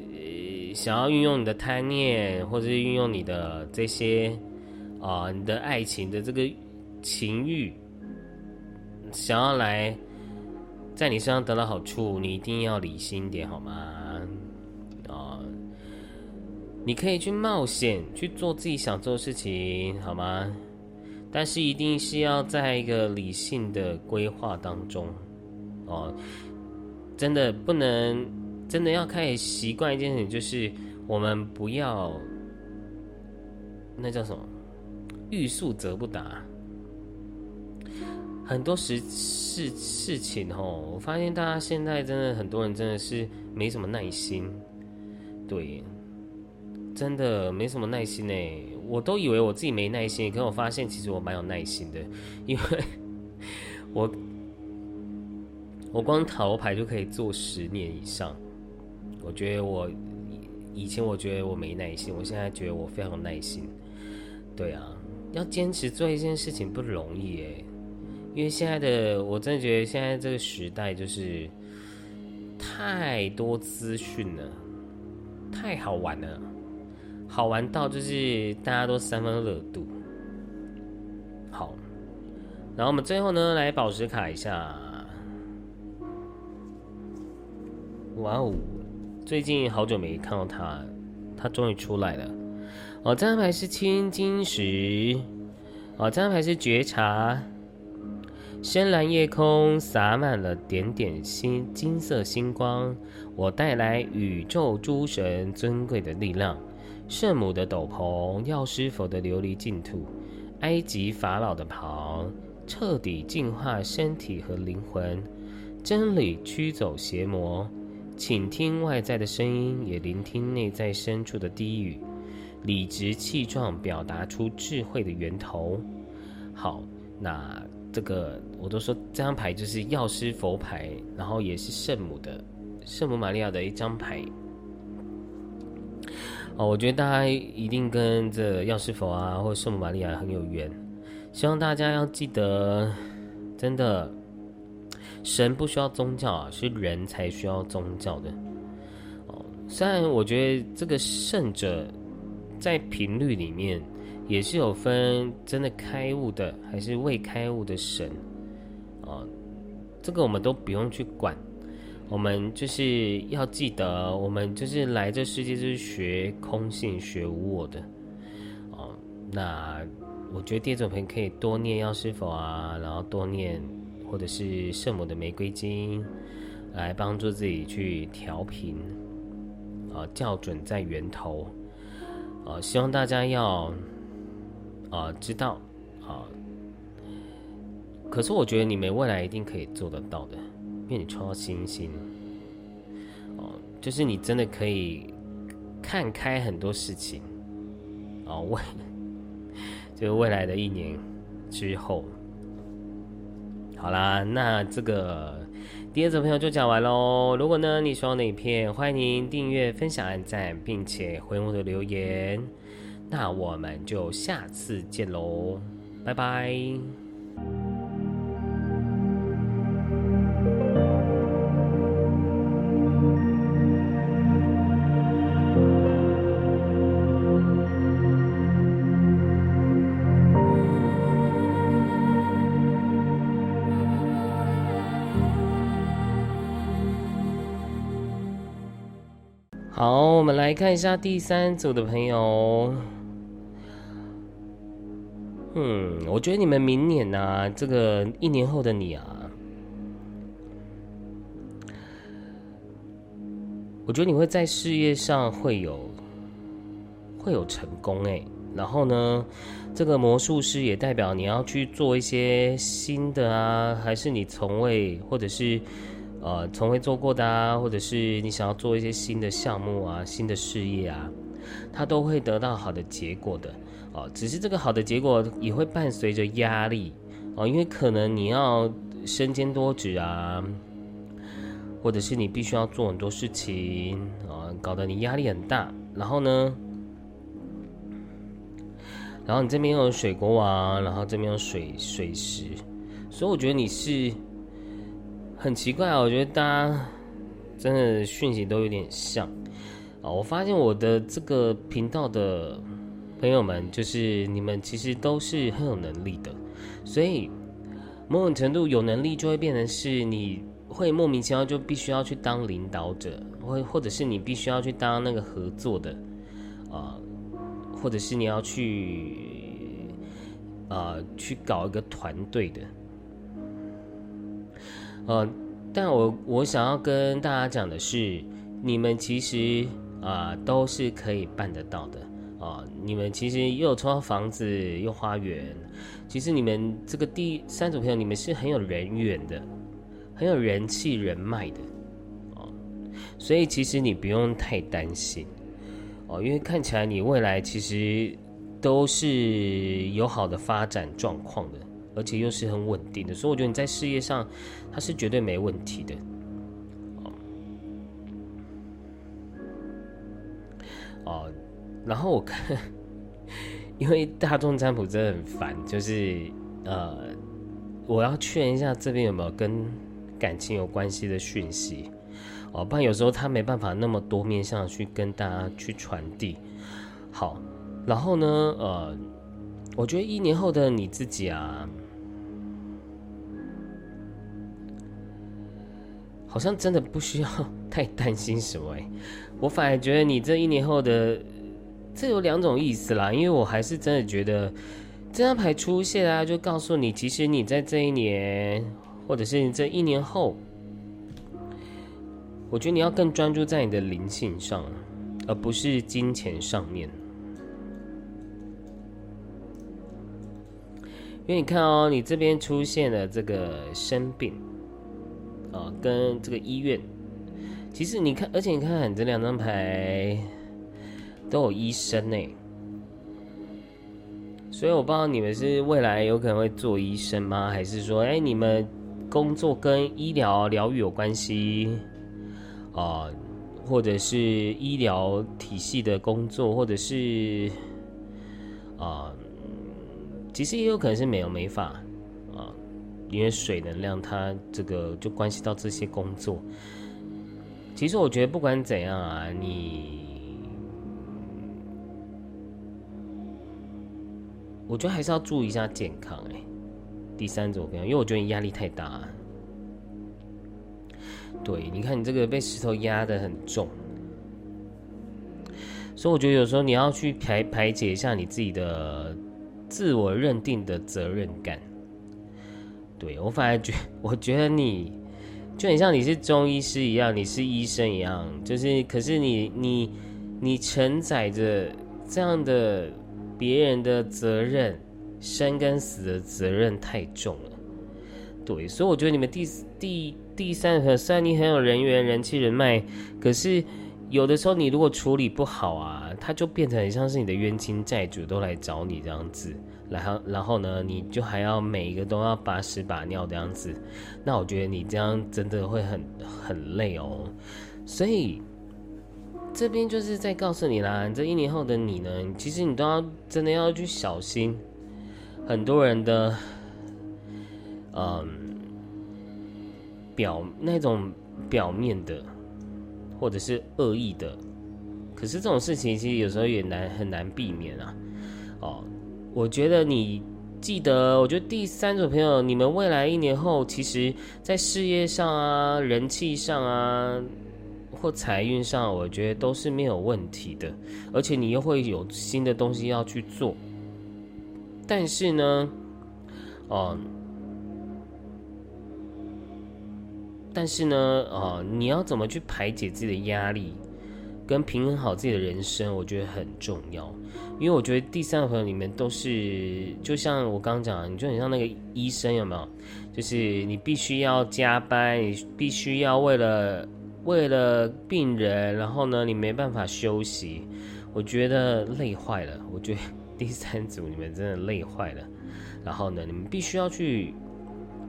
想要运用你的贪念，或者是运用你的这些啊，你的爱情的这个情欲，想要来在你身上得到好处，你一定要理性点，好吗？啊，你可以去冒险去做自己想做的事情，好吗？但是一定是要在一个理性的规划当中，哦，真的不能，真的要开始习惯一件事情，就是我们不要那叫什么“欲速则不达”。很多事事事情哦，我发现大家现在真的很多人真的是没什么耐心，对，真的没什么耐心呢。我都以为我自己没耐心，可我发现其实我蛮有耐心的，因为我我光塔罗牌就可以做十年以上。我觉得我以前我觉得我没耐心，我现在觉得我非常有耐心。对啊，要坚持做一件事情不容易诶，因为现在的我真的觉得现在这个时代就是太多资讯了，太好玩了。好玩到就是大家都三分热度。好，然后我们最后呢来宝石卡一下。哇哦，最近好久没看到它，它终于出来了。哦，这张牌是青金石。哦，这张牌是觉察。深蓝夜空洒满了点点星金色星光，我带来宇宙诸神尊贵的力量。圣母的斗篷，药师佛的琉璃净土，埃及法老的袍，彻底净化身体和灵魂。真理驱走邪魔，倾听外在的声音，也聆听内在深处的低语。理直气壮，表达出智慧的源头。好，那这个我都说这张牌就是药师佛牌，然后也是圣母的圣母玛利亚的一张牌。哦，我觉得大家一定跟这药师佛啊，或圣母玛利亚很有缘。希望大家要记得，真的，神不需要宗教啊，是人才需要宗教的。哦，虽然我觉得这个圣者在频率里面也是有分真的开悟的，还是未开悟的神。哦，这个我们都不用去管。我们就是要记得，我们就是来这世界就是学空性、学无我的哦。那我觉得第二种朋友可以多念药师佛啊，然后多念或者是圣母的玫瑰经，来帮助自己去调频啊，校准在源头啊。希望大家要啊知道啊，可是我觉得你们未来一定可以做得到的。因为你创造星星，哦，就是你真的可以看开很多事情，哦，未 就是未来的一年之后，好啦，那这个第二组朋友就讲完喽。如果呢你喜欢哪一片，欢迎您订阅、分享、按赞，并且回我的留言。那我们就下次见喽拜拜。好我们来看一下第三组的朋友。嗯，我觉得你们明年呢，这个一年后的你啊，我觉得你会在事业上会有会有成功哎。然后呢，这个魔术师也代表你要去做一些新的啊，还是你从未或者是。呃，从未做过的啊，或者是你想要做一些新的项目啊、新的事业啊，它都会得到好的结果的哦。只是这个好的结果也会伴随着压力哦，因为可能你要身兼多职啊，或者是你必须要做很多事情啊，搞得你压力很大。然后呢，然后你这边有水国王，然后这边有水水石，所以我觉得你是。很奇怪啊，我觉得大家真的讯息都有点像啊。我发现我的这个频道的朋友们，就是你们其实都是很有能力的，所以某种程度有能力就会变成是你会莫名其妙就必须要去当领导者，或或者是你必须要去当那个合作的啊，或者是你要去啊去搞一个团队的。呃，但我我想要跟大家讲的是，你们其实啊都是可以办得到的啊。你们其实又有抽房子又花园，其实你们这个第三组朋友，你们是很有人缘的，很有人气人脉的哦。所以其实你不用太担心哦，因为看起来你未来其实都是有好的发展状况的。而且又是很稳定的，所以我觉得你在事业上，它是绝对没问题的。哦，然后我看，因为大众占卜真的很烦，就是呃，我要确认一下这边有没有跟感情有关系的讯息，哦，不然有时候他没办法那么多面向去跟大家去传递。好，然后呢，呃，我觉得一年后的你自己啊。好像真的不需要 太担心什么哎，我反而觉得你这一年后的这有两种意思啦，因为我还是真的觉得这张牌出现啊，就告诉你，其实你在这一年，或者是你这一年后，我觉得你要更专注在你的灵性上，而不是金钱上面。因为你看哦，你这边出现了这个生病。啊，跟这个医院，其实你看，而且你看，这两张牌都有医生呢，所以我不知道你们是未来有可能会做医生吗？还是说，哎，你们工作跟医疗疗愈有关系啊？或者是医疗体系的工作，或者是啊，其实也有可能是美容美发。因为水能量，它这个就关系到这些工作。其实我觉得不管怎样啊，你，我觉得还是要注意一下健康。哎，第三种，因为我觉得你压力太大。对，你看你这个被石头压的很重，所以我觉得有时候你要去排排解一下你自己的自我认定的责任感。对我反而觉，我觉得你就很像你是中医师一样，你是医生一样，就是可是你你你承载着这样的别人的责任，生跟死的责任太重了。对，所以我觉得你们第第第三个，虽然你很有人缘、人气、人脉，可是有的时候你如果处理不好啊，他就变成很像是你的冤亲债主都来找你这样子。然后，然后呢，你就还要每一个都要把屎把尿这样子，那我觉得你这样真的会很很累哦。所以这边就是在告诉你啦，这一年后的你呢，其实你都要真的要去小心很多人的，嗯，表那种表面的或者是恶意的，可是这种事情其实有时候也难很难避免啊，哦。我觉得你记得，我觉得第三组朋友，你们未来一年后，其实在事业上啊、人气上啊，括财运上，我觉得都是没有问题的，而且你又会有新的东西要去做。但是呢，哦，但是呢，哦，你要怎么去排解自己的压力，跟平衡好自己的人生，我觉得很重要。因为我觉得第三个朋友里面都是，就像我刚讲，你就很像那个医生，有没有？就是你必须要加班，你必须要为了为了病人，然后呢，你没办法休息，我觉得累坏了。我觉得 第三组你们真的累坏了。然后呢，你们必须要去，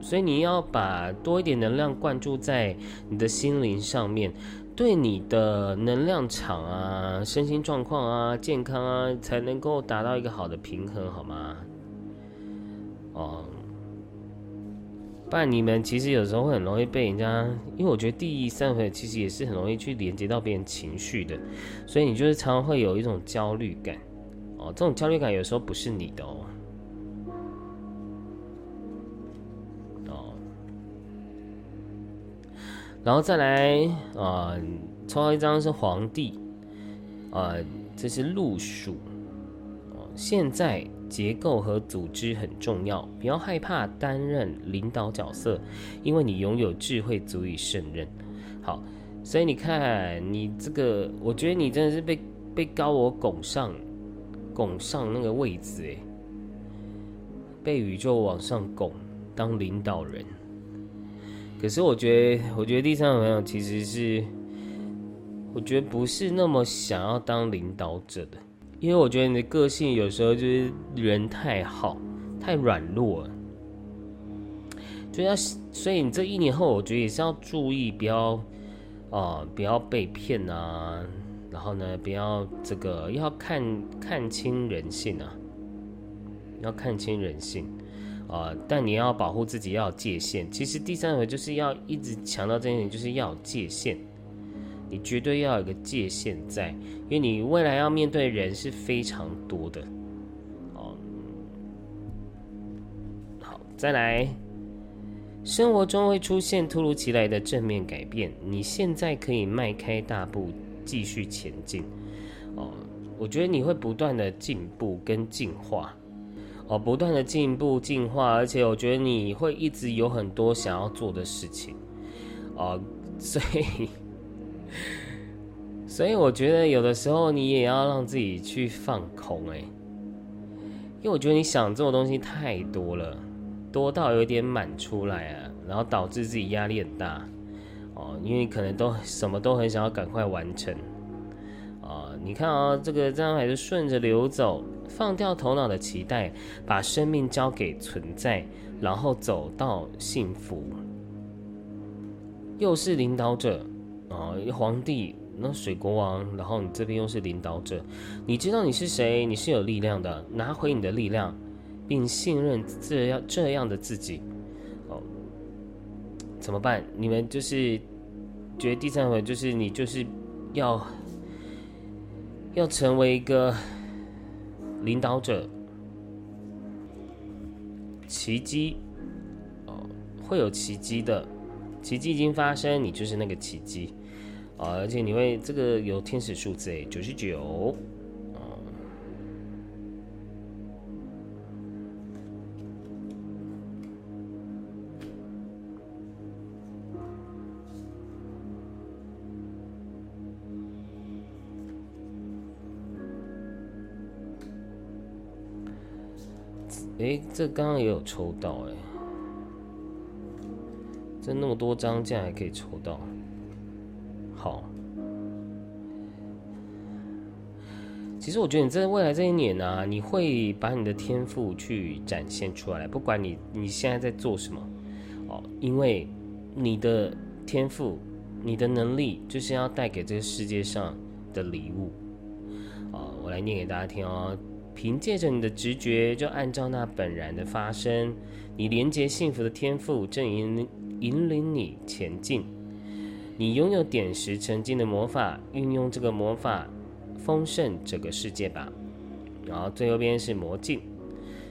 所以你要把多一点能量灌注在你的心灵上面。对你的能量场啊、身心状况啊、健康啊，才能够达到一个好的平衡，好吗？哦，不然你们其实有时候会很容易被人家，因为我觉得第一三回其实也是很容易去连接到别人情绪的，所以你就是常常会有一种焦虑感。哦，这种焦虑感有时候不是你的哦。然后再来啊，抽到一张是皇帝，啊，这是路数，哦，现在结构和组织很重要，不要害怕担任领导角色，因为你拥有智慧足以胜任。好，所以你看你这个，我觉得你真的是被被高我拱上，拱上那个位置，诶，被宇宙往上拱当领导人。可是我觉得，我觉得第三个朋友其实是，我觉得不是那么想要当领导者的，因为我觉得你的个性有时候就是人太好，太软弱了，就要所以你这一年后，我觉得也是要注意，不要啊，不要被骗啊，然后呢，不要这个要看看清人性啊，要看清人性。啊！但你要保护自己，要有界限。其实第三回就是要一直强调这一点，就是要有界限。你绝对要有个界限在，因为你未来要面对人是非常多的。哦，好，再来，生活中会出现突如其来的正面改变，你现在可以迈开大步继续前进。哦，我觉得你会不断的进步跟进化。哦，不断的进步进化，而且我觉得你会一直有很多想要做的事情，哦，所以，所以我觉得有的时候你也要让自己去放空，哎，因为我觉得你想这种东西太多了，多到有点满出来啊，然后导致自己压力很大，哦，因为可能都什么都很想要赶快完成，啊，你看啊，这个这样还是顺着流走。放掉头脑的期待，把生命交给存在，然后走到幸福。又是领导者啊，皇帝，那水国王，然后你这边又是领导者，你知道你是谁？你是有力量的，拿回你的力量，并信任这样这样的自己。哦，怎么办？你们就是觉得第三回就是你就是要要成为一个。领导者，奇迹哦，会有奇迹的，奇迹已经发生，你就是那个奇迹啊！而且你会这个有天使数字诶，九十九。哎，这刚刚也有抽到哎，这那么多张，竟然还可以抽到，好。其实我觉得你在未来这一年呢，你会把你的天赋去展现出来，不管你你现在在做什么，哦，因为你的天赋、你的能力，就是要带给这个世界上的礼物。哦，我来念给大家听哦。凭借着你的直觉，就按照那本然的发生，你连接幸福的天赋正引引领你前进。你拥有点石成金的魔法，运用这个魔法丰盛这个世界吧。然后最右边是魔镜，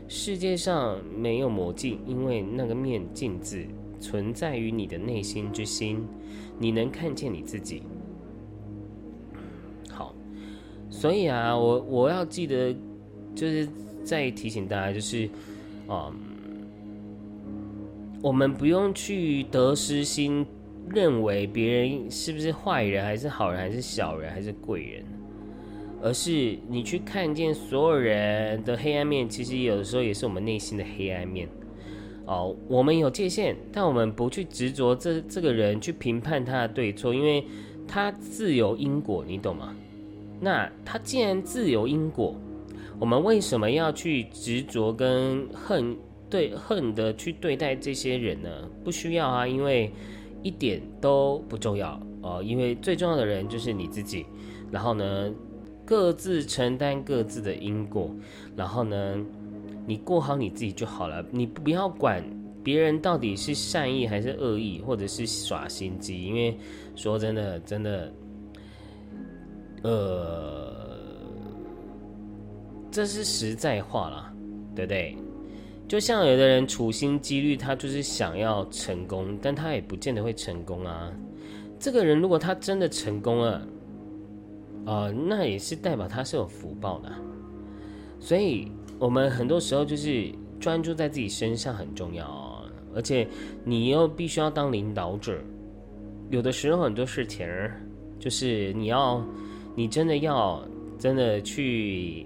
世界上没有魔镜，因为那个面镜子存在于你的内心之心，你能看见你自己。好所以啊，我我要记得，就是再提醒大家，就是啊，我们不用去得失心，认为别人是不是坏人，还是好人，还是小人，还是贵人，而是你去看见所有人的黑暗面，其实有的时候也是我们内心的黑暗面。哦，我们有界限，但我们不去执着这这个人去评判他的对错，因为他自有因果，你懂吗？那他既然自有因果，我们为什么要去执着跟恨对恨的去对待这些人呢？不需要啊，因为一点都不重要哦。因为最重要的人就是你自己，然后呢，各自承担各自的因果，然后呢。你过好你自己就好了，你不要管别人到底是善意还是恶意，或者是耍心机。因为说真的，真的，呃，这是实在话啦，对不对？就像有的人处心积虑，他就是想要成功，但他也不见得会成功啊。这个人如果他真的成功了，啊，那也是代表他是有福报的，所以。我们很多时候就是专注在自己身上很重要啊，而且你又必须要当领导者。有的时候很多事情就是你要，你真的要真的去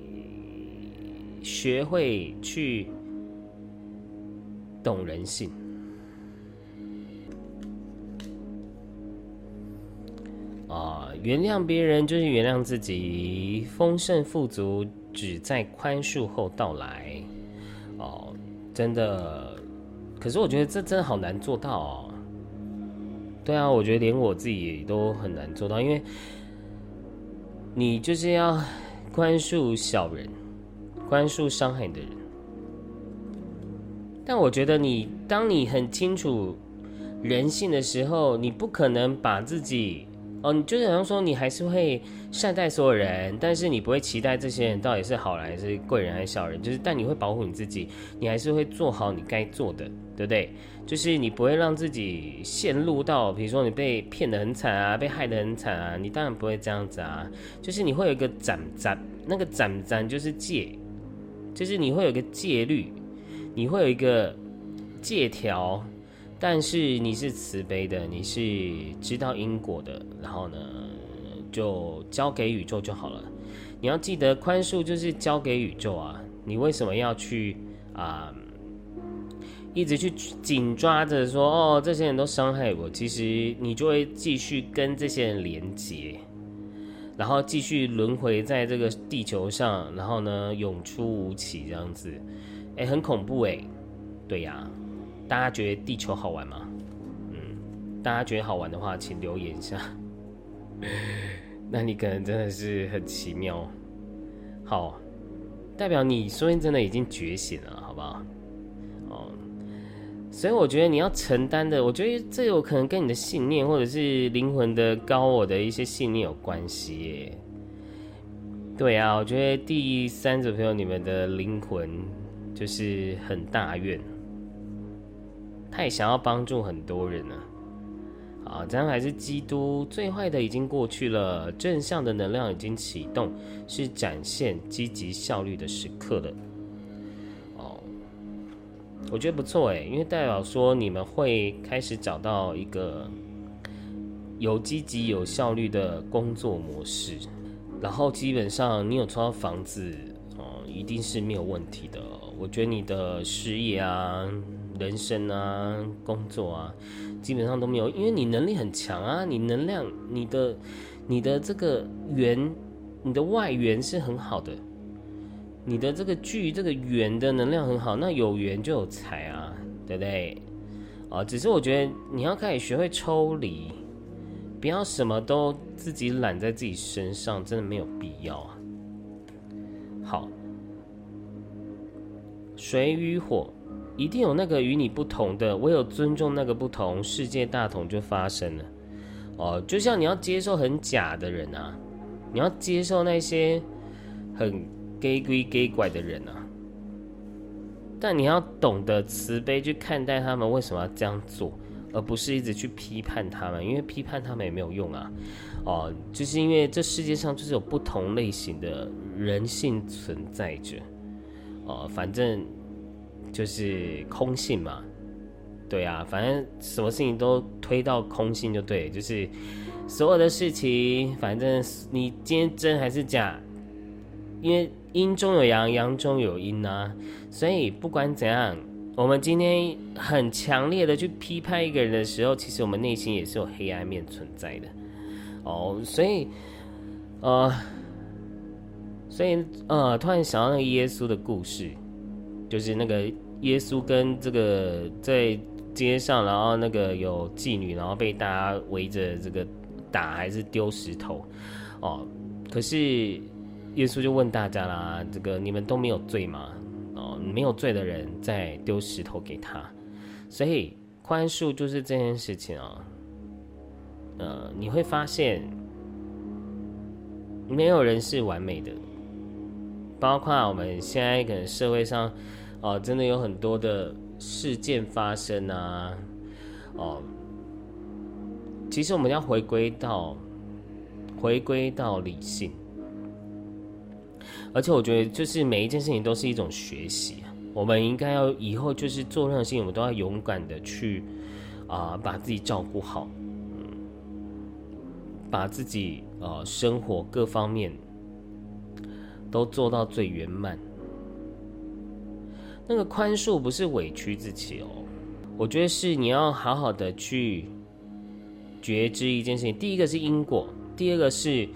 学会去懂人性啊，原谅别人就是原谅自己，丰盛富足。只在宽恕后到来，哦，真的，可是我觉得这真的好难做到哦。对啊，我觉得连我自己都很难做到，因为你就是要宽恕小人，宽恕伤害你的人。但我觉得你，当你很清楚人性的时候，你不可能把自己。哦，你就是好像说，你还是会善待所有人，但是你不会期待这些人到底是好人还是贵人还是小人，就是但你会保护你自己，你还是会做好你该做的，对不对？就是你不会让自己陷入到，比如说你被骗得很惨啊，被害得很惨啊，你当然不会这样子啊。就是你会有一个斩斩，那个斩斩就是戒，就是你会有个戒律，你会有一个借条。但是你是慈悲的，你是知道因果的，然后呢，就交给宇宙就好了。你要记得，宽恕就是交给宇宙啊。你为什么要去啊？一直去紧抓着说哦，这些人都伤害我，其实你就会继续跟这些人连接，然后继续轮回在这个地球上，然后呢，永出无期这样子，哎，很恐怖哎，对呀。大家觉得地球好玩吗？嗯，大家觉得好玩的话，请留言一下。那你可能真的是很奇妙，好，代表你说明真的已经觉醒了，好不好？哦，所以我觉得你要承担的，我觉得这有可能跟你的信念或者是灵魂的高我的一些信念有关系耶。对啊，我觉得第三组朋友，你们的灵魂就是很大愿。他也想要帮助很多人呢，啊，这样还是基督最坏的已经过去了，正向的能量已经启动，是展现积极效率的时刻了。哦，我觉得不错诶，因为代表说你们会开始找到一个有积极有效率的工作模式，然后基本上你有抽到房子，哦，一定是没有问题的。我觉得你的事业啊。人生啊，工作啊，基本上都没有，因为你能力很强啊，你能量，你的，你的这个圆，你的外缘是很好的，你的这个聚这个圆的能量很好，那有缘就有财啊，对不对？啊，只是我觉得你要开始学会抽离，不要什么都自己揽在自己身上，真的没有必要啊。好，水与火。一定有那个与你不同的，唯有尊重那个不同，世界大同就发生了。哦，就像你要接受很假的人啊，你要接受那些很 gay 归 gay 怪的人啊，但你要懂得慈悲去看待他们为什么要这样做，而不是一直去批判他们，因为批判他们也没有用啊。哦，就是因为这世界上就是有不同类型的人性存在着，哦，反正就是空性嘛，对啊，反正什么事情都推到空性就对，就是所有的事情，反正你今天真还是假，因为阴中有阳，阳中有阴啊，所以不管怎样，我们今天很强烈的去批判一个人的时候，其实我们内心也是有黑暗面存在的。哦，所以，呃，所以呃，突然想到那个耶稣的故事，就是那个耶稣跟这个在街上，然后那个有妓女，然后被大家围着这个打，还是丢石头，哦，可是耶稣就问大家啦，这个你们都没有罪吗？哦，没有罪的人再丢石头给他，所以宽恕就是这件事情啊。呃，你会发现，没有人是完美的，包括我们现在可能社会上，哦，真的有很多的事件发生啊，哦，其实我们要回归到，回归到理性，而且我觉得，就是每一件事情都是一种学习，我们应该要以后就是做任何事情，我们都要勇敢的去啊，把自己照顾好。嗯把自己呃生活各方面都做到最圆满。那个宽恕不是委屈自己哦，我觉得是你要好好的去觉知一件事情。第一个是因果，第二个是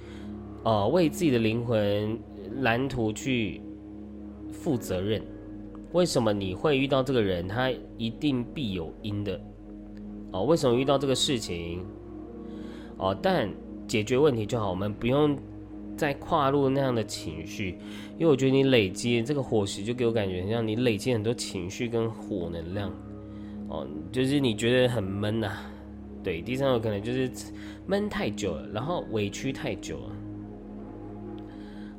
呃为自己的灵魂蓝图去负责任。为什么你会遇到这个人？他一定必有因的哦。为什么遇到这个事情？哦，但解决问题就好，我们不用再跨入那样的情绪，因为我觉得你累积这个火石，就给我感觉很像你累积很多情绪跟火能量，哦，就是你觉得很闷呐，对，第三个可能就是闷太久了，然后委屈太久了，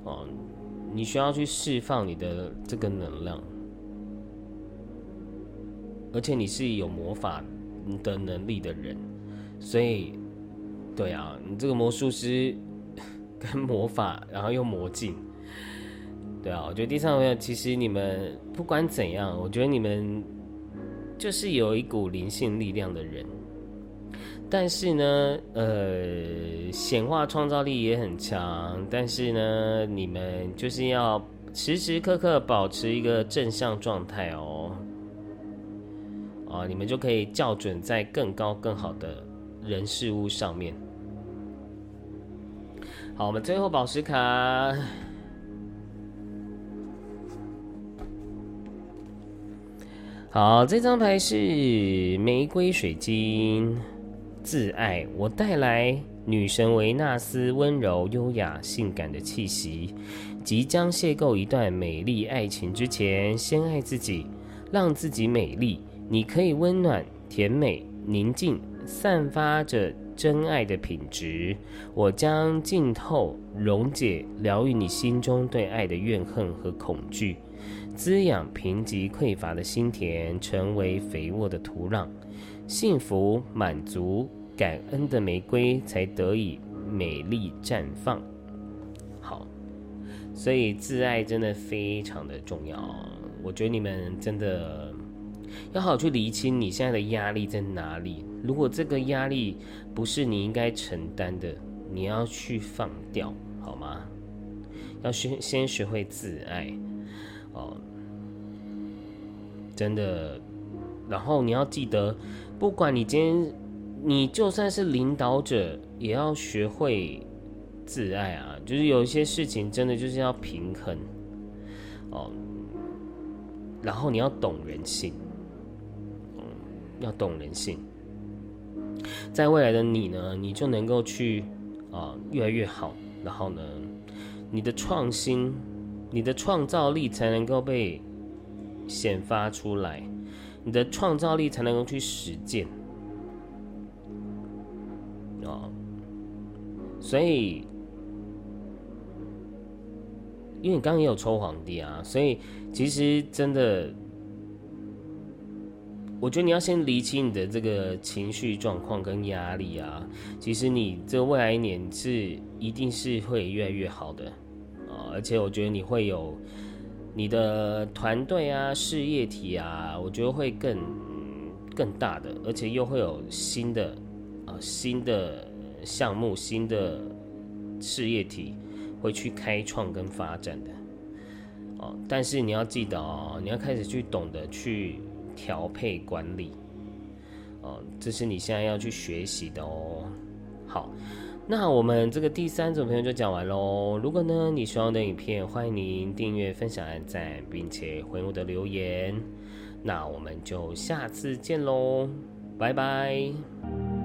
哦，你需要去释放你的这个能量，而且你是有魔法的能力的人，所以。对啊，你这个魔术师跟魔法，然后又魔镜，对啊，我觉得第三位其实你们不管怎样，我觉得你们就是有一股灵性力量的人，但是呢，呃，显化创造力也很强，但是呢，你们就是要时时刻刻保持一个正向状态哦，啊，你们就可以校准在更高更好的。人事物上面，好，我们最后宝石卡，好，这张牌是玫瑰水晶，自爱，我带来女神维纳斯温柔、优雅、性感的气息，即将邂逅一段美丽爱情之前，先爱自己，让自己美丽，你可以温暖、甜美、宁静。散发着真爱的品质，我将浸透、溶解、疗愈你心中对爱的怨恨和恐惧，滋养贫瘠匮乏的心田，成为肥沃的土壤。幸福、满足、感恩的玫瑰才得以美丽绽放。好，所以自爱真的非常的重要。我觉得你们真的。要好去厘清你现在的压力在哪里。如果这个压力不是你应该承担的，你要去放掉，好吗？要先先学会自爱，哦，真的。然后你要记得，不管你今天，你就算是领导者，也要学会自爱啊。就是有一些事情，真的就是要平衡，哦。然后你要懂人性。要懂人性，在未来的你呢，你就能够去啊越来越好，然后呢，你的创新、你的创造力才能够被显发出来，你的创造力才能够去实践啊。所以，因为你刚刚也有抽皇帝啊，所以其实真的。我觉得你要先理清你的这个情绪状况跟压力啊。其实你这未来一年是一定是会越来越好的啊，而且我觉得你会有你的团队啊、事业体啊，我觉得会更更大的，而且又会有新的啊新的项目、新的事业体会去开创跟发展的哦。但是你要记得哦，你要开始去懂得去。调配管理，哦，这是你现在要去学习的哦。好，那我们这个第三种朋友就讲完喽。如果呢你喜欢我的影片，欢迎您订阅、分享、按赞，并且回我的留言。那我们就下次见喽，拜拜。